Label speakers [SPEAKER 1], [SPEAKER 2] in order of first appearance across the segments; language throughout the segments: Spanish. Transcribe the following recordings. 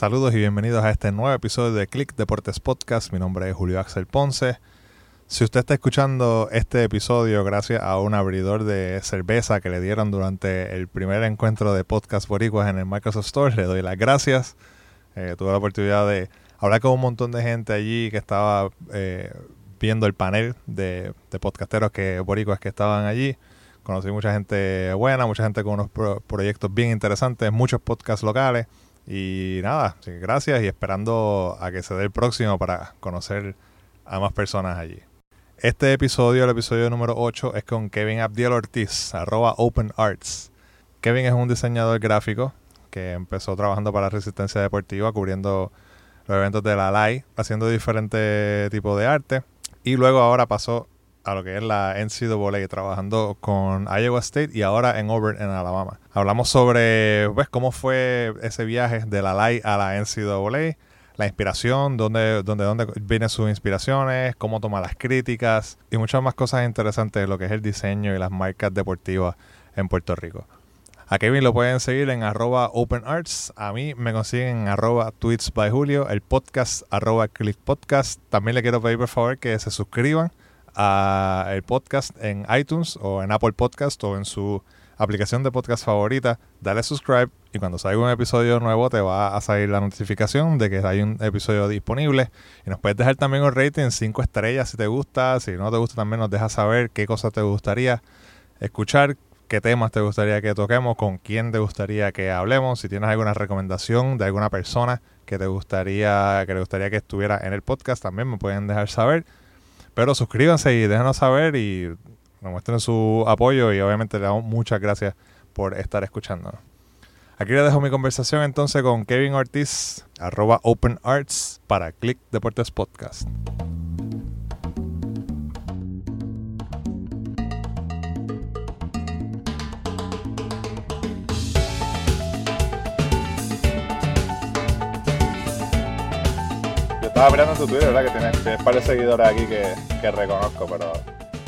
[SPEAKER 1] Saludos y bienvenidos a este nuevo episodio de Click Deportes Podcast. Mi nombre es Julio Axel Ponce. Si usted está escuchando este episodio gracias a un abridor de cerveza que le dieron durante el primer encuentro de Podcast Boricuas en el Microsoft Store, le doy las gracias. Eh, tuve la oportunidad de hablar con un montón de gente allí que estaba eh, viendo el panel de, podcasteros que boricuas que estaban allí. Conocí mucha gente buena, mucha gente con unos proyectos bien interesantes, muchos podcasts locales. Y nada, gracias y esperando a que se dé el próximo para conocer a más personas allí. Este episodio, el episodio número 8, es con Kevin Abdiel Ortiz, arroba Open Arts. Kevin es un diseñador gráfico que empezó trabajando para Resistencia Deportiva, cubriendo los eventos de la LAI, haciendo diferentes tipos de arte. Y luego ahora pasó a lo que es la NCAA, trabajando con Iowa State y ahora en Auburn, en Alabama. Hablamos sobre pues, cómo fue ese viaje de la LAI a la NCAA, la inspiración, dónde, dónde, dónde vienen sus inspiraciones, cómo toma las críticas y muchas más cosas interesantes de lo que es el diseño y las marcas deportivas en Puerto Rico. A Kevin lo pueden seguir en arroba openarts. A mí me consiguen en arroba tweets by Julio. El podcast arroba clickpodcast. También le quiero pedir por favor que se suscriban a el podcast en iTunes o en Apple Podcast o en su aplicación de podcast favorita. Dale subscribe y cuando salga un episodio nuevo te va a salir la notificación de que hay un episodio disponible. Y nos puedes dejar también un rating 5 estrellas si te gusta. Si no te gusta también nos dejas saber qué cosas te gustaría escuchar qué temas te gustaría que toquemos, con quién te gustaría que hablemos, si tienes alguna recomendación de alguna persona que te gustaría que gustaría que estuviera en el podcast, también me pueden dejar saber. Pero suscríbanse y déjenos saber y nos muestren su apoyo y obviamente le damos muchas gracias por estar escuchándonos. Aquí le dejo mi conversación entonces con Kevin Ortiz, arroba Open Arts para Click Deportes Podcast. Estaba mirando tu Twitter, ¿verdad? Que tienes, tienes de seguidores aquí que, que reconozco, pero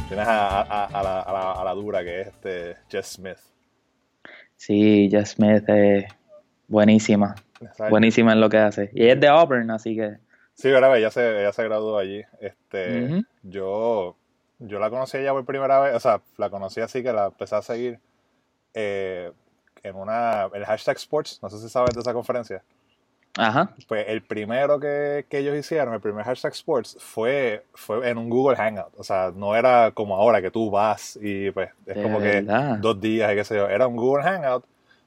[SPEAKER 1] tienes a, a, a, la, a, la, dura que es este Jess Smith.
[SPEAKER 2] Sí, Jess Smith es buenísima. Buenísima en lo que hace. Y es de Auburn, así que.
[SPEAKER 1] Sí, verdad, ella se, ella se graduó allí. Este, yo, yo la conocí ella por primera vez, o sea, la conocí así que la empecé a seguir eh, en una, el hashtag Sports, no sé si sabes de esa conferencia.
[SPEAKER 2] Ajá.
[SPEAKER 1] Pues el primero que, que, ellos hicieron, el primer hashtag sports, fue, fue en un Google Hangout. O sea, no era como ahora que tú vas y pues es como que dos días y qué sé yo. Era un Google Hangout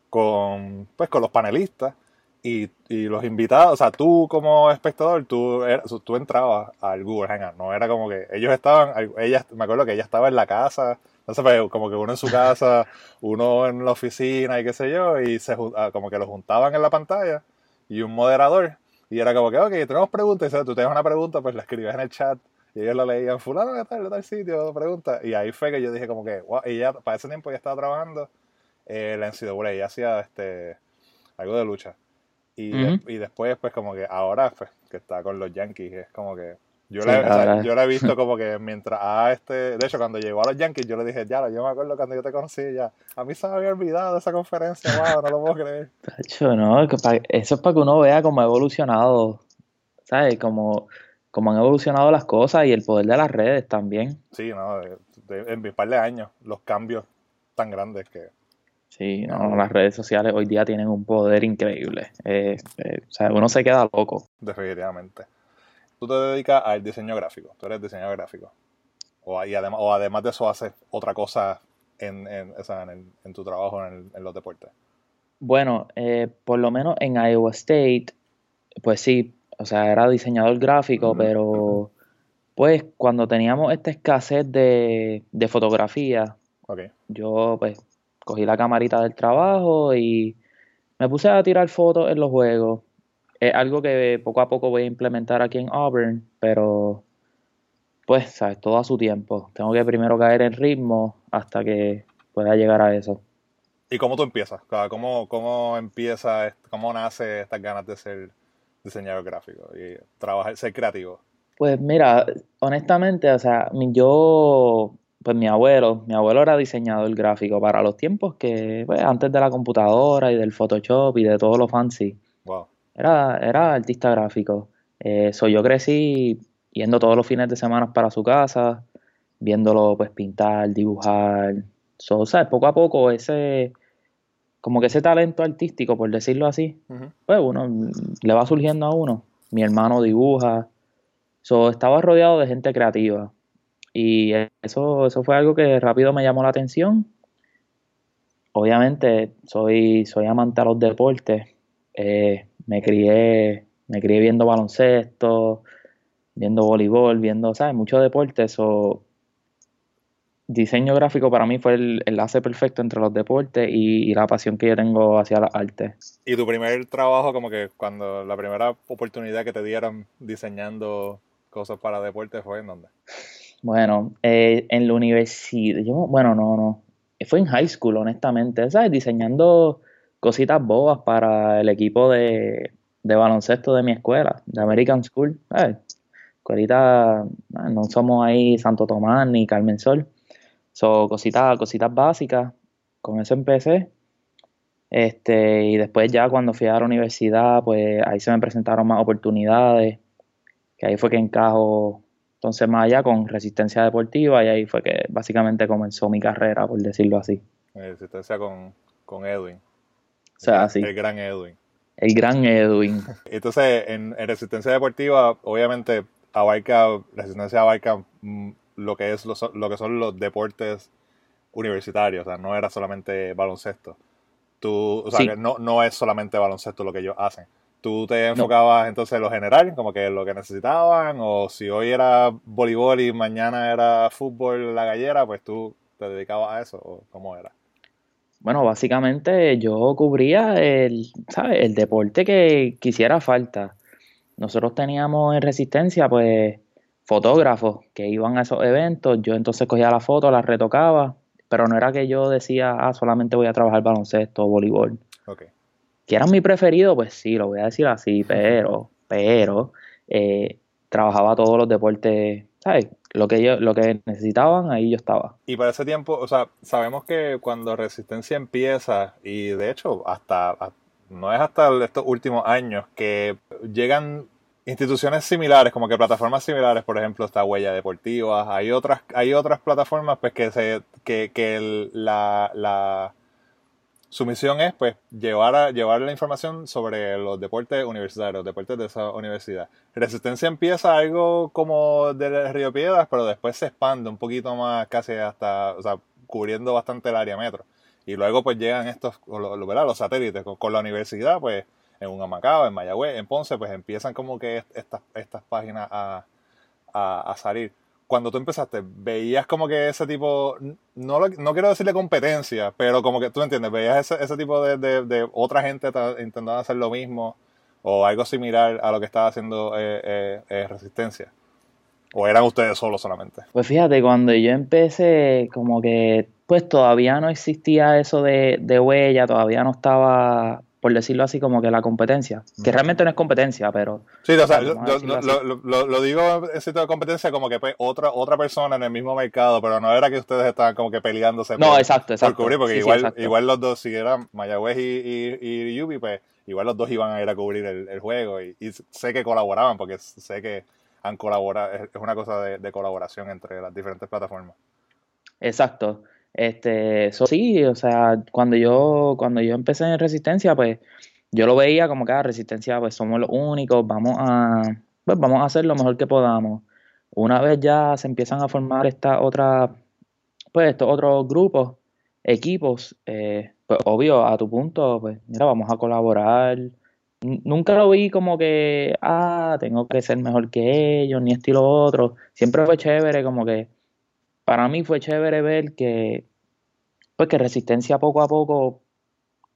[SPEAKER 1] con, pues, con los panelistas y, y los invitados. O sea, tú como espectador, tú, tú entrabas al Google Hangout. No era como que ellos estaban, ella, me acuerdo que ella estaba en la casa. No sé, pues, como que uno en su casa, uno en la oficina y qué sé yo, y se, ah, como que los juntaban en la pantalla y un moderador. Y era como que, ok, tenemos preguntas. Y tú tienes una pregunta, pues la escribes en el chat. Y ellos la leían, fulano, ¿qué tal? ¿De tal sitio? Pregunta. Y ahí fue que yo dije como que, wow. Y ya, para ese tiempo ya estaba trabajando eh, la NCAA. Ella hacía este, algo de lucha. Y, y después, pues como que ahora, pues, que está con los Yankees, es como que yo, la, yo la he visto como que mientras a este, de hecho cuando llegó a los Yankees yo le dije, ya, yo me acuerdo cuando yo te conocí, ya, a mí se me había olvidado de esa conferencia, wow, no lo puedo creer.
[SPEAKER 2] no, eso es para que uno vea cómo ha evolucionado, ¿sabes? Como, como han evolucionado las cosas y el poder de las redes también.
[SPEAKER 1] Sí, no, en mi par de años, los cambios tan grandes que...
[SPEAKER 2] Sí, no, las redes sociales hoy día tienen un poder increíble. Eh, eh, o sea, uno se queda loco.
[SPEAKER 1] Definitivamente tú te dedicas al diseño gráfico, tú eres diseñador gráfico. O, además, o además de eso haces otra cosa en, en, en, tu trabajo en, los deportes.
[SPEAKER 2] Bueno, eh, por lo menos en Iowa State, pues sí, o sea, era diseñador gráfico, pero pues cuando teníamos esta escasez de, de fotografía, yo pues cogí la camarita del trabajo y me puse a tirar fotos en los juegos es algo que poco a poco voy a implementar aquí en Auburn, pero pues, sabes, todo a su tiempo. Tengo que primero caer en ritmo hasta que pueda llegar a eso.
[SPEAKER 1] ¿Y cómo tú empiezas? ¿Cómo, cómo empieza, cómo nace estas ganas de ser diseñador gráfico y trabajar, ser creativo?
[SPEAKER 2] Pues mira, honestamente, o sea, yo, pues mi abuelo, mi abuelo era diseñador gráfico para los tiempos que, pues, antes de la computadora y del Photoshop y de todo lo fancy. Era, era artista gráfico. Eh, yo crecí yendo todos los fines de semana para su casa, viéndolo pues pintar, dibujar. So, ¿sabes? Poco a poco ese, como que ese talento artístico, por decirlo así, pues uno le va surgiendo a uno. Mi hermano dibuja. So, estaba rodeado de gente creativa. Y eso, eso fue algo que rápido me llamó la atención. Obviamente soy, soy amante a los deportes. Eh, me crié, me crié viendo baloncesto, viendo voleibol, viendo, ¿sabes? Muchos deportes. O diseño gráfico para mí fue el enlace perfecto entre los deportes y, la pasión que yo tengo hacia la arte.
[SPEAKER 1] ¿Y tu primer trabajo, como que cuando la primera oportunidad que te dieron diseñando cosas para deportes fue en dónde?
[SPEAKER 2] Bueno, eh, en la universidad, yo, bueno, no, no, fue en high school, honestamente, ¿sabes? Diseñando cositas bobas para el equipo de, baloncesto de mi escuela, de American School. Escuelita, no somos ahí Santo Tomás ni Carmen Sol, son cositas, cositas básicas, con eso empecé. Este, y después ya cuando fui a la universidad, pues ahí se me presentaron más oportunidades, que ahí fue que encajo entonces, más allá con resistencia deportiva, y ahí fue que básicamente comenzó mi carrera, por decirlo así.
[SPEAKER 1] Resistencia con, con Edwin.
[SPEAKER 2] O sea, sí.
[SPEAKER 1] El gran Edwin.
[SPEAKER 2] El gran Edwin.
[SPEAKER 1] Entonces, en, resistencia deportiva, obviamente, abarca, resistencia abarca mm, lo que, es lo que son los deportes universitarios, o sea, no era solamente baloncesto. Tú, o sea, que no, no es solamente baloncesto lo que ellos hacen. ¿Tú te enfocabas entonces en lo general, como que lo que necesitaban? O si hoy era voleibol y mañana era fútbol la gallera, pues tú te dedicabas a eso, ¿o cómo era?
[SPEAKER 2] Bueno, básicamente yo cubría el, ¿sabes? el deporte que quisiera falta. Nosotros teníamos en Resistencia, pues, fotógrafos que iban a esos eventos. Yo entonces cogía la foto, la retocaba, pero no era que yo decía, ah, solamente voy a trabajar baloncesto o voleibol. Okay que eran mi preferido, pues sí, lo voy a decir así, pero, pero, eh, trabajaba todos los deportes, ¿sabes? Lo que, yo, lo que necesitaban, ahí yo estaba.
[SPEAKER 1] Y para ese tiempo, o sea, sabemos que cuando Resistencia empieza, y de hecho, hasta, no es hasta estos últimos años, que llegan instituciones similares, como que plataformas similares, por ejemplo, está Huella Deportiva, hay otras, hay otras plataformas pues que se, que, que la, la su misión es pues llevar, llevar la información sobre los deportes universitarios, los deportes de esa universidad. Resistencia empieza algo como de Río Piedras, pero después se expande un poquito más, casi hasta, o sea, cubriendo bastante el área metro. Y luego pues llegan estos, los, los satélites con, la universidad, pues en un Amacao, en Mayagüez, en Ponce, pues empiezan como que estas, estas páginas a, a salir cuando tú empezaste, veías como que ese tipo, no, no quiero decirle competencia, pero como que tú entiendes, veías ese, ese tipo de, de, otra gente intentando hacer lo mismo o algo similar a lo que estaba haciendo eh, eh, eh, Resistencia. ¿O eran ustedes solos solamente?
[SPEAKER 2] Pues fíjate, cuando yo empecé, como que pues todavía no existía eso de, de huella, todavía no estaba por decirlo así, como que la competencia. Que realmente no es competencia, pero...
[SPEAKER 1] Sí, o sea, lo, digo en sitio de competencia como que pues, otra, otra persona en el mismo mercado, pero no era que ustedes estaban como que peleándose
[SPEAKER 2] no, exacto, exacto.
[SPEAKER 1] por cubrir, porque igual, igual los dos, si eran Mayagüez y, y, Yubi, pues igual los dos iban a ir a cubrir el, juego y, sé que colaboraban, porque sé que han colaborado, es, una cosa de, de colaboración entre las diferentes plataformas.
[SPEAKER 2] Exacto. Este, eso sí, o sea, cuando yo, cuando yo empecé en Resistencia, pues yo lo veía como que ah, Resistencia, pues somos los únicos, vamos a, pues vamos a hacer lo mejor que podamos. Una vez ya se empiezan a formar esta otra, pues estos otros grupos, equipos, eh, pues obvio, a tu punto, pues mira, vamos a colaborar. Nunca lo vi como que, ah, tengo que ser mejor que ellos, ni estilo otro. Siempre fue chévere, como que para mí fue chévere ver que, pues que Resistencia poco a poco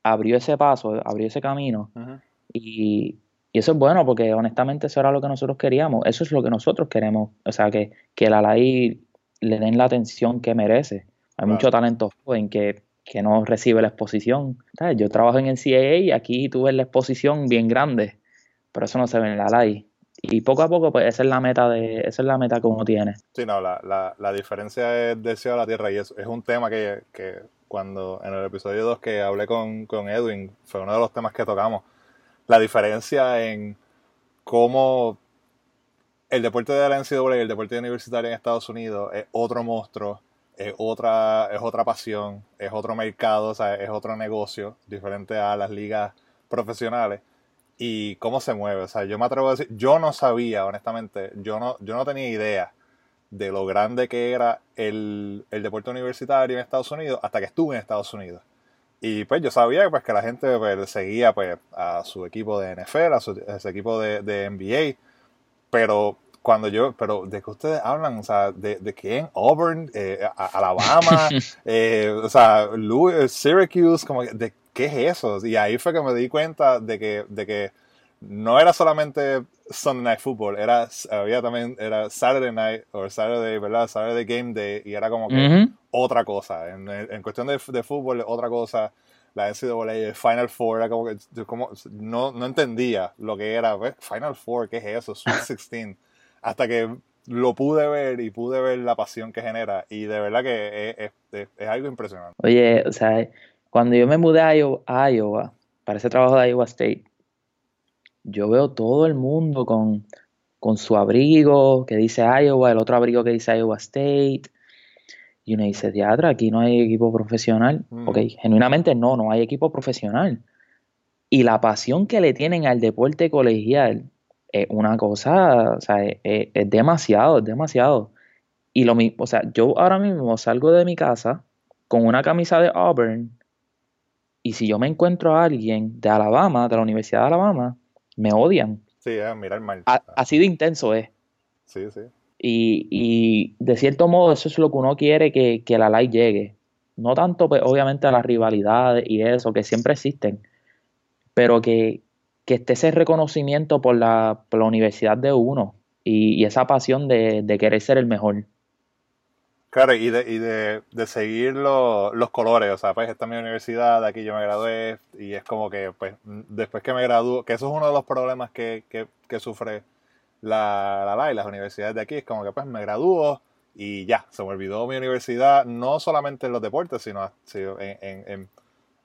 [SPEAKER 2] abrió ese paso, abrió ese camino. y, eso es bueno porque honestamente eso era lo que nosotros queríamos. Eso es lo que nosotros queremos. O sea, que, que la ley le den la atención que merece. Hay mucho talento joven que, que no recibe la exposición. Yo trabajo en el CIA y aquí tuve la exposición bien grande, pero eso no se ve en la ley y poco a poco, pues esa es la meta de, esa es la meta que uno tiene.
[SPEAKER 1] Sí, no, la, la, la diferencia es del a la tierra y es, es un tema que, que, cuando en el episodio 2 que hablé con, con, Edwin, fue uno de los temas que tocamos. la diferencia en cómo el deporte de la NCAA y el deporte universitario en Estados Unidos es otro monstruo, es otra, es otra pasión, es otro mercado, o sea, es otro negocio diferente a las ligas profesionales y cómo se mueve. O sea, yo me atrevo a decir, yo no sabía, honestamente, yo no, yo no tenía idea de lo grande que era el, el deporte universitario en Estados Unidos hasta que estuve en Estados Unidos. Y pues yo sabía pues, que la gente pues, seguía pues, a su equipo de NFL, a su, equipo de, de, NBA, pero cuando yo, pero de que ustedes hablan, o sea, de, de quién, Auburn, eh, Alabama, eh, o sea, Louis, Syracuse, como de qué es eso. Y ahí fue que me di cuenta de que, de que no era solamente Sunday Night Football, era, había también, era Saturday Night, o Saturday, ¿verdad? Saturday Game Day, y era como que otra cosa. En, en cuestión de, de, fútbol, otra cosa. La NCAA, el Final Four, era como que, como, no, no entendía lo que era. Final Four, ¿qué es eso? Sweet 16. Hasta que lo pude ver y pude ver la pasión que genera. Y de verdad que es, es, es algo impresionante.
[SPEAKER 2] Oye, o sea, cuando yo me mudé a Iowa, a Iowa para ese trabajo de Iowa State, yo veo todo el mundo con, con su abrigo que dice Iowa, el otro abrigo que dice Iowa State. Y uno dice, teatro, aquí no hay equipo profesional. Mm. Ok, genuinamente no, no hay equipo profesional. Y la pasión que le tienen al deporte colegial es una cosa, o sea, es, es demasiado, es demasiado. Y lo mismo, o sea, yo ahora mismo salgo de mi casa con una camisa de Auburn y si yo me encuentro a alguien de Alabama, de la Universidad de Alabama, me odian.
[SPEAKER 1] Sí, es mirar mal.
[SPEAKER 2] así de intenso es.
[SPEAKER 1] Sí, sí.
[SPEAKER 2] Y, y, de cierto modo eso es lo que uno quiere que, que la like llegue. No tanto, pues, obviamente, a las rivalidades y eso, que siempre existen, pero que, que esté ese reconocimiento por la, por la universidad de uno y, y esa pasión de, de, querer ser el mejor.
[SPEAKER 1] Claro, y de, y de, de seguir lo, los colores, o sea, pues esta es mi universidad, aquí yo me gradué, y es como que, pues, después que me gradúo, que eso es uno de los problemas que, que, que sufre la, la, la y las universidades de aquí, es como que, pues, me gradúo y ya, se me olvidó mi universidad, no solamente en los deportes, sino, en, en,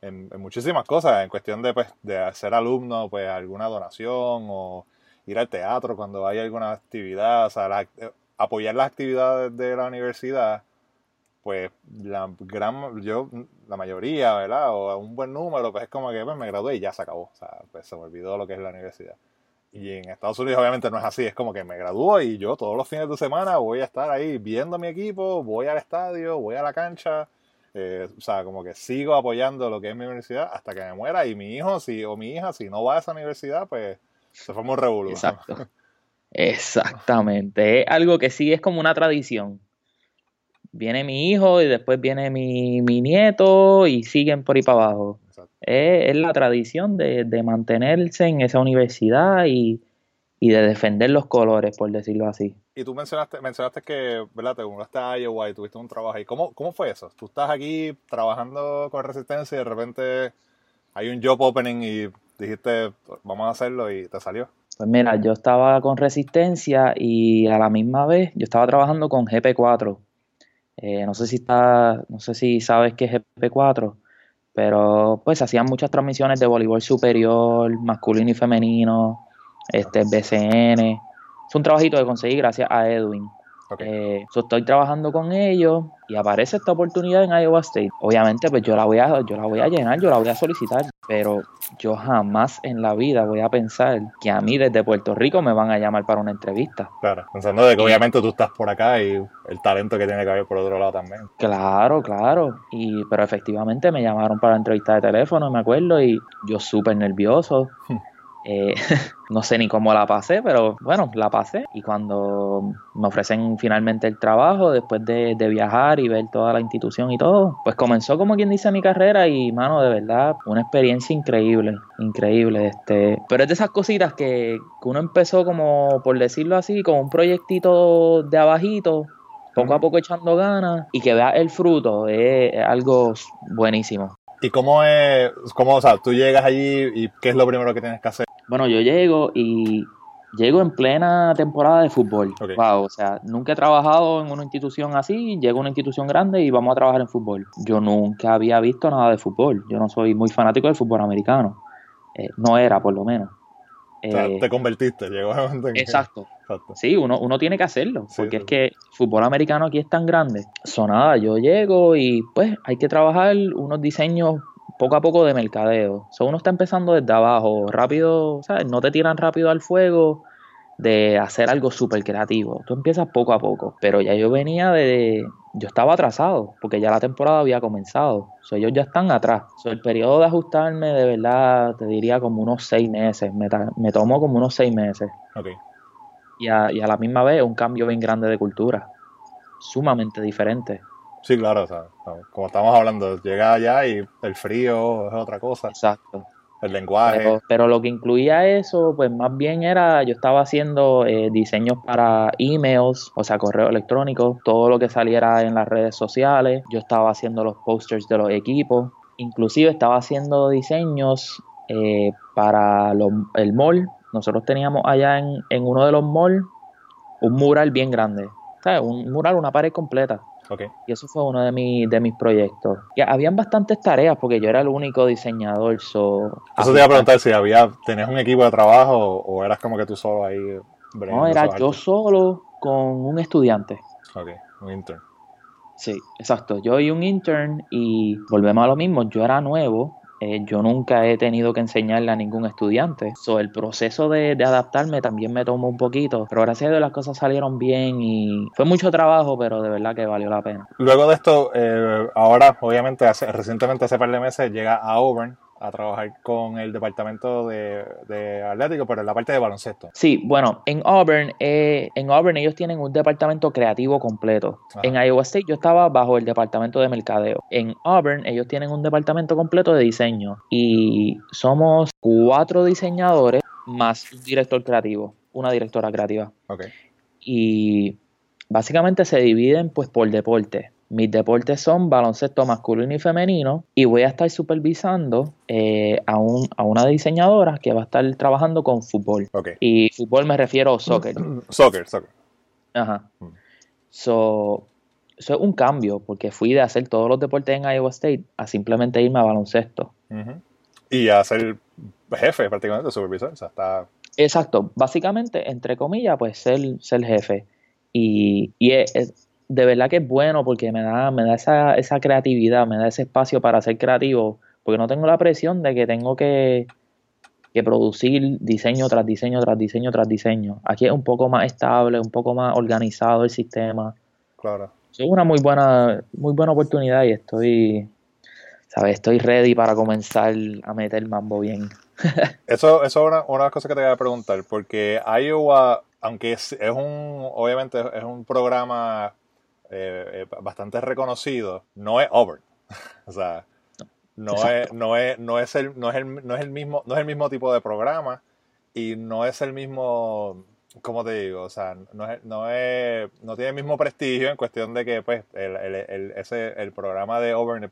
[SPEAKER 1] en, muchísimas cosas, en cuestión de, pues, de ser alumno, pues, alguna donación o ir al teatro cuando hay alguna actividad, o sea, la, apoyar las actividades de la universidad, pues la gran, yo, la mayoría, ¿verdad? O un buen número, pues es como que pues, me gradué y ya se acabó. O sea, pues se me olvidó lo que es la universidad. Y en Estados Unidos obviamente no es así, es como que me gradúo y yo todos los fines de semana voy a estar ahí viendo a mi equipo, voy al estadio, voy a la cancha, eh, o sea, como que sigo apoyando lo que es mi universidad hasta que me muera y mi hijo si, o mi hija, si no va a esa universidad, pues se forma un revolución.
[SPEAKER 2] Exacto. Exactamente, es algo que sí es como una tradición. Viene mi hijo y después viene mi, mi nieto y siguen por ahí para abajo. Es, es, la tradición de, de, mantenerse en esa universidad y, y, de defender los colores, por decirlo así.
[SPEAKER 1] Y tú mencionaste, mencionaste que, ¿verdad? Te mudaste a Iowa y tuviste un trabajo ahí. ¿Cómo, ¿Cómo fue eso? Tú estás aquí trabajando con Resistencia y de repente hay un job opening y dijiste, vamos a hacerlo y te salió.
[SPEAKER 2] Pues mira, yo estaba con Resistencia y a la misma vez yo estaba trabajando con GP4. Eh, no sé si está, no sé si sabes qué es GP4, pero pues hacían muchas transmisiones de voleibol superior, masculino y femenino, este BCN. Es un trabajito que conseguí gracias a Edwin. Okay. Eh, so estoy trabajando con ellos y aparece esta oportunidad en Iowa State. Obviamente, pues yo la voy a, yo la voy a llenar, yo la voy a solicitar, pero yo jamás en la vida voy a pensar que a mí desde Puerto Rico me van a llamar para una entrevista.
[SPEAKER 1] Claro, pensando de que obviamente tú estás por acá y el talento que tiene que haber por otro lado también.
[SPEAKER 2] Claro, claro. Y, pero efectivamente me llamaron para la entrevista de teléfono, me acuerdo, y yo súper nervioso. Eh, no sé ni cómo la pasé, pero bueno, la pasé. Y cuando me ofrecen finalmente el trabajo, después de, de, viajar y ver toda la institución y todo, pues comenzó como quien dice mi carrera y, mano, de verdad, una experiencia increíble, increíble. Este, pero es de esas cositas que, que uno empezó como, por decirlo así, como un proyectito de abajito, poco a poco echando ganas y que vea el fruto, es, es algo buenísimo.
[SPEAKER 1] ¿Y cómo es, cómo, o sea, tú llegas allí y qué es lo primero que tienes que hacer?
[SPEAKER 2] Bueno, yo llego y llego en plena temporada de fútbol. Okay. Wow, o sea, nunca he trabajado en una institución así, llego a una institución grande y vamos a trabajar en fútbol. Yo nunca había visto nada de fútbol, yo no soy muy fanático del fútbol americano. Eh, no era, por lo menos.
[SPEAKER 1] O sea, te convertiste, llegó que-
[SPEAKER 2] Exacto.
[SPEAKER 1] Exacto.
[SPEAKER 2] Sí, uno, uno tiene que hacerlo,
[SPEAKER 1] Sí,
[SPEAKER 2] porque
[SPEAKER 1] sí.
[SPEAKER 2] es que el fútbol americano aquí es tan grande. Sonada, yo llego y pues hay que trabajar unos diseños poco a poco de mercadeo. So, uno está empezando desde abajo, rápido, ¿sabes? No te tiran rápido al fuego de hacer algo súper creativo. Tú empiezas poco a poco, pero ya yo venía de... Yo estaba atrasado, porque ya la temporada había comenzado. So, ellos ya están atrás. So, el periodo de ajustarme, de verdad, te diría como unos seis meses. Me, me tomó como unos seis meses
[SPEAKER 1] Ok.
[SPEAKER 2] y a, y a la misma vez un cambio bien grande de cultura, sumamente diferente.
[SPEAKER 1] Sí, claro, o sea, como estamos hablando, llega allá y el frío es otra cosa,
[SPEAKER 2] Exacto.
[SPEAKER 1] el lenguaje.
[SPEAKER 2] Pero, pero lo que incluía eso, pues más bien era, yo estaba haciendo eh, diseños para emails, o sea, correo electrónico, todo lo que saliera en las redes sociales, yo estaba haciendo los posters de los equipos, inclusive estaba haciendo diseños eh, para los- el mall, nosotros teníamos allá en, en uno de los malls un mural bien grande, ¿sabes? Un mural, una pared completa. Y eso fue uno de, mis de mis proyectos. Y habían bastantes tareas porque yo era el único diseñador. So,
[SPEAKER 1] Eso te iba a preguntar si había, tenías un equipo de trabajo o, eras como que tú solo ahí.
[SPEAKER 2] No, era yo solo con un estudiante.
[SPEAKER 1] Ok, un intern.
[SPEAKER 2] Sí, exacto. Yo y un intern y volvemos a lo mismo. Yo era nuevo. Eh, yo nunca he tenido que enseñarle a ningún estudiante. So, el proceso de, adaptarme también me tomó un poquito. Pero gracias a Dios las cosas salieron bien y fue mucho trabajo, pero de verdad que valió la pena.
[SPEAKER 1] Luego de esto, eh, ahora, obviamente, hace, recientemente, hace par de meses, llega a Auburn a trabajar con el departamento de, de Atlético, pero en la parte de baloncesto.
[SPEAKER 2] Sí, bueno, en Auburn, eh, en Auburn ellos tienen un departamento creativo completo.
[SPEAKER 1] Ajá.
[SPEAKER 2] En Iowa State yo estaba bajo el departamento de mercadeo. En Auburn ellos tienen un departamento completo de diseño y somos cuatro diseñadores más un director creativo, una directora creativa. Y básicamente se dividen pues por deporte. Mis deportes son baloncesto masculino y femenino y voy a estar supervisando eh, a, un- a una diseñadora que va a estar trabajando con fútbol. Y fútbol me refiero a soccer.
[SPEAKER 1] Soccer, soccer.
[SPEAKER 2] Ajá.
[SPEAKER 1] Mm.
[SPEAKER 2] So, eso es un cambio, porque fui de hacer todos los deportes en Iowa State a simplemente irme a baloncesto.
[SPEAKER 1] Y a ser jefe prácticamente, supervisor. O sea, está.
[SPEAKER 2] Exacto, básicamente, entre comillas, pues ser, ser jefe. Y, y es, es- de verdad que es bueno porque me da, me da esa, esa creatividad, me da ese espacio para ser creativo, porque no tengo la presión de que tengo que, que producir diseño tras diseño tras diseño tras diseño. Aquí es un poco más estable, un poco más organizado el sistema.
[SPEAKER 1] Claro.
[SPEAKER 2] Es una muy buena, muy buena oportunidad y estoy, ¿sabes? Estoy ready para comenzar a meter mambo bien.
[SPEAKER 1] Eso, eso es una, una de las cosas que te voy a preguntar, porque Iowa, aunque es, es un, obviamente es un programa eh, eh, bastante reconocido, no es Auburn. o sea, no es,
[SPEAKER 2] Exacto.
[SPEAKER 1] no es, no es el, no es el, no es el mismo, no es el mismo tipo de programa y no es el mismo, ¿cómo te digo? O sea, no es, no es, no tiene el mismo prestigio en cuestión de que, pues, el, el, el- ese, el programa de Auburn,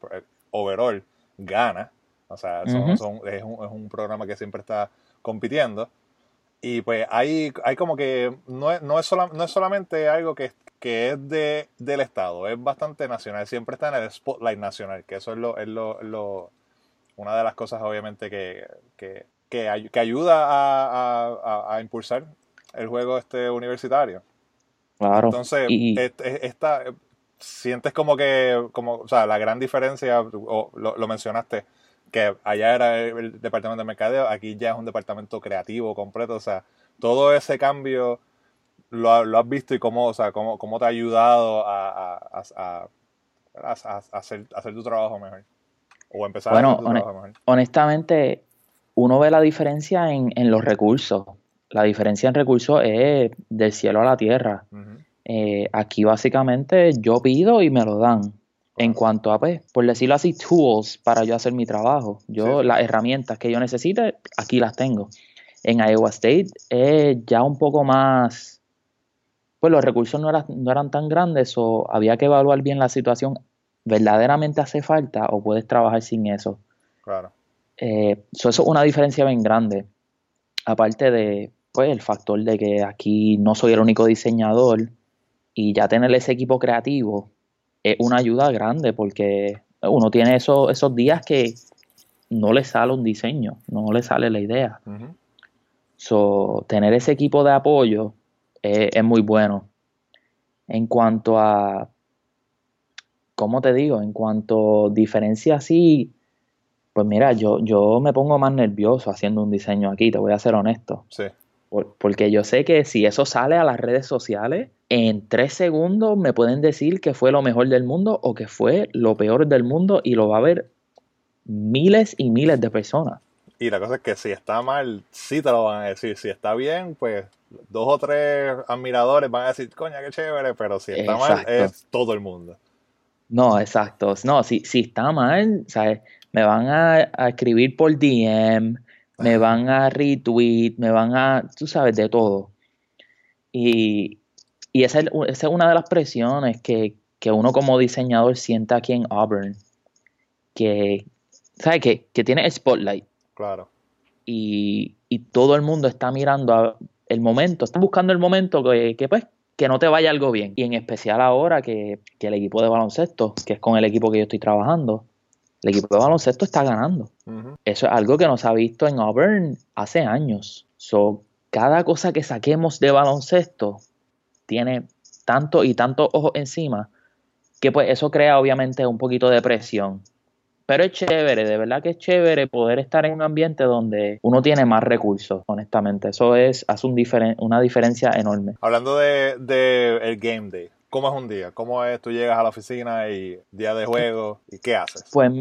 [SPEAKER 1] overall, gana. O sea, son-
[SPEAKER 2] Ujú.
[SPEAKER 1] son- es, un, es un programa que siempre está compitiendo. Y pues hay, hay como que no es, no es, sola- no es solamente algo que, que es de, del Estado, es bastante nacional, siempre está en el spotlight nacional, que eso es lo, es lo, lo- una de las cosas obviamente que, que, que, ay- que ayuda a, a- a- a impulsar el juego este universitario.
[SPEAKER 2] Claro.
[SPEAKER 1] Entonces,
[SPEAKER 2] y,
[SPEAKER 1] esta, sientes como que, como, o sea, la gran diferencia, o lo, lo mencionaste, que allá era el, el departamento de mercadeo, aquí ya es un departamento creativo completo, o sea, todo ese cambio lo, ha- lo has visto y cómo, o sea, cómo, cómo te ha ayudado a, a, a, a- a- a hacer, hacer tu trabajo mejor. O empezar
[SPEAKER 2] Bueno,
[SPEAKER 1] a hacer tu trabajo mejor.
[SPEAKER 2] honestamente, uno ve la diferencia en, en los recursos. La diferencia en recursos es del cielo a la tierra. Eh, aquí básicamente yo pido y me lo dan. En cuanto a, pues, por decirlo así, tools para yo hacer mi trabajo. Yo,
[SPEAKER 1] Sí,
[SPEAKER 2] las herramientas que yo necesite, aquí las tengo. En Iowa State es ya un poco más, pues los recursos no eran, no eran tan grandes o había que evaluar bien la situación. ¿Verdaderamente hace falta o puedes trabajar sin eso?
[SPEAKER 1] Claro.
[SPEAKER 2] Eh, so eso es una diferencia bien grande. Aparte de, pues, el factor de que aquí no soy el único diseñador y ya tener ese equipo creativo es una ayuda grande porque uno tiene esos, esos días que no le sale un diseño, no le sale la idea. So, tener ese equipo de apoyo es muy bueno. En cuanto a, ¿cómo te digo? En cuanto a diferencia así, pues mira, yo, yo me pongo más nervioso haciendo un diseño aquí, te voy a ser honesto.
[SPEAKER 1] Sí.
[SPEAKER 2] porque yo sé que si eso sale a las redes sociales, en tres segundos me pueden decir que fue lo mejor del mundo o que fue lo peor del mundo y lo va a ver miles y miles de personas.
[SPEAKER 1] Y la cosa es que si está mal, sí te lo van a decir. Si está bien, pues dos o tres admiradores van a decir, coña, qué chévere, pero si está mal, es todo el mundo.
[SPEAKER 2] No, exacto. No, si, si está mal, ¿sabes? me van a, escribir por DM, me van a retweet, me van a, tú sabes, de todo. Y, esa, es, una de las presiones que, uno como diseñador siente aquí en Auburn, que, ¿sabes? Que, que tiene el spotlight.
[SPEAKER 1] Claro.
[SPEAKER 2] Y, todo el mundo está mirando el momento, está buscando el momento que, que, pues, que no te vaya algo bien. Y en especial ahora que, que el equipo de baloncesto, que es con el equipo que yo estoy trabajando, el equipo de baloncesto está ganando. Eso es algo que nos ha visto en Auburn hace años. So, cada cosa que saquemos de baloncesto tiene tanto y tanto ojo encima que pues eso crea obviamente un poquito de presión. Pero es chévere, de verdad que es chévere poder estar en un ambiente donde uno tiene más recursos, honestamente. Eso es, hace un una diferencia enorme.
[SPEAKER 1] Hablando de, de el game day, ¿Cómo es un día? ¿Cómo es? Tú llegas a la oficina y día de juego y qué haces?
[SPEAKER 2] Pues,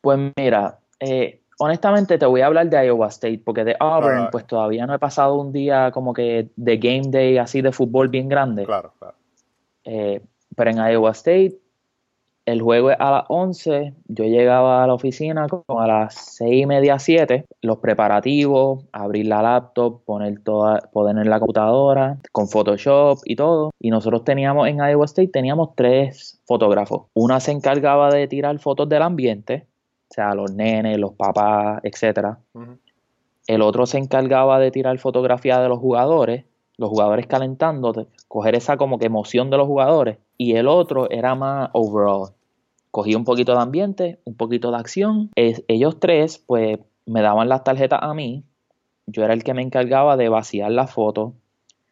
[SPEAKER 2] pues mira, eh, honestamente te voy a hablar de Iowa State porque de Auburn pues todavía no he pasado un día como que de game day así de fútbol bien grande.
[SPEAKER 1] Claro, claro.
[SPEAKER 2] Eh, pero en Iowa State el juego es a las 11, yo llegaba a la oficina como a las 6 y media, 7, los preparativos, abrir la laptop, poner, toda, poner en la computadora, con Photoshop y todo. Y nosotros teníamos en Iowa State, teníamos tres fotógrafos. Una se encargaba de tirar fotos del ambiente, o sea, los nenes, los papás, etc. El otro se encargaba de tirar fotografía de los jugadores, los jugadores calentando, coger esa como que emoción de los jugadores y el otro era más overall. Cogí un poquito de ambiente, un poquito de acción. ellos tres, pues, me daban las tarjetas a mí. Yo era el que me encargaba de vaciar las fotos,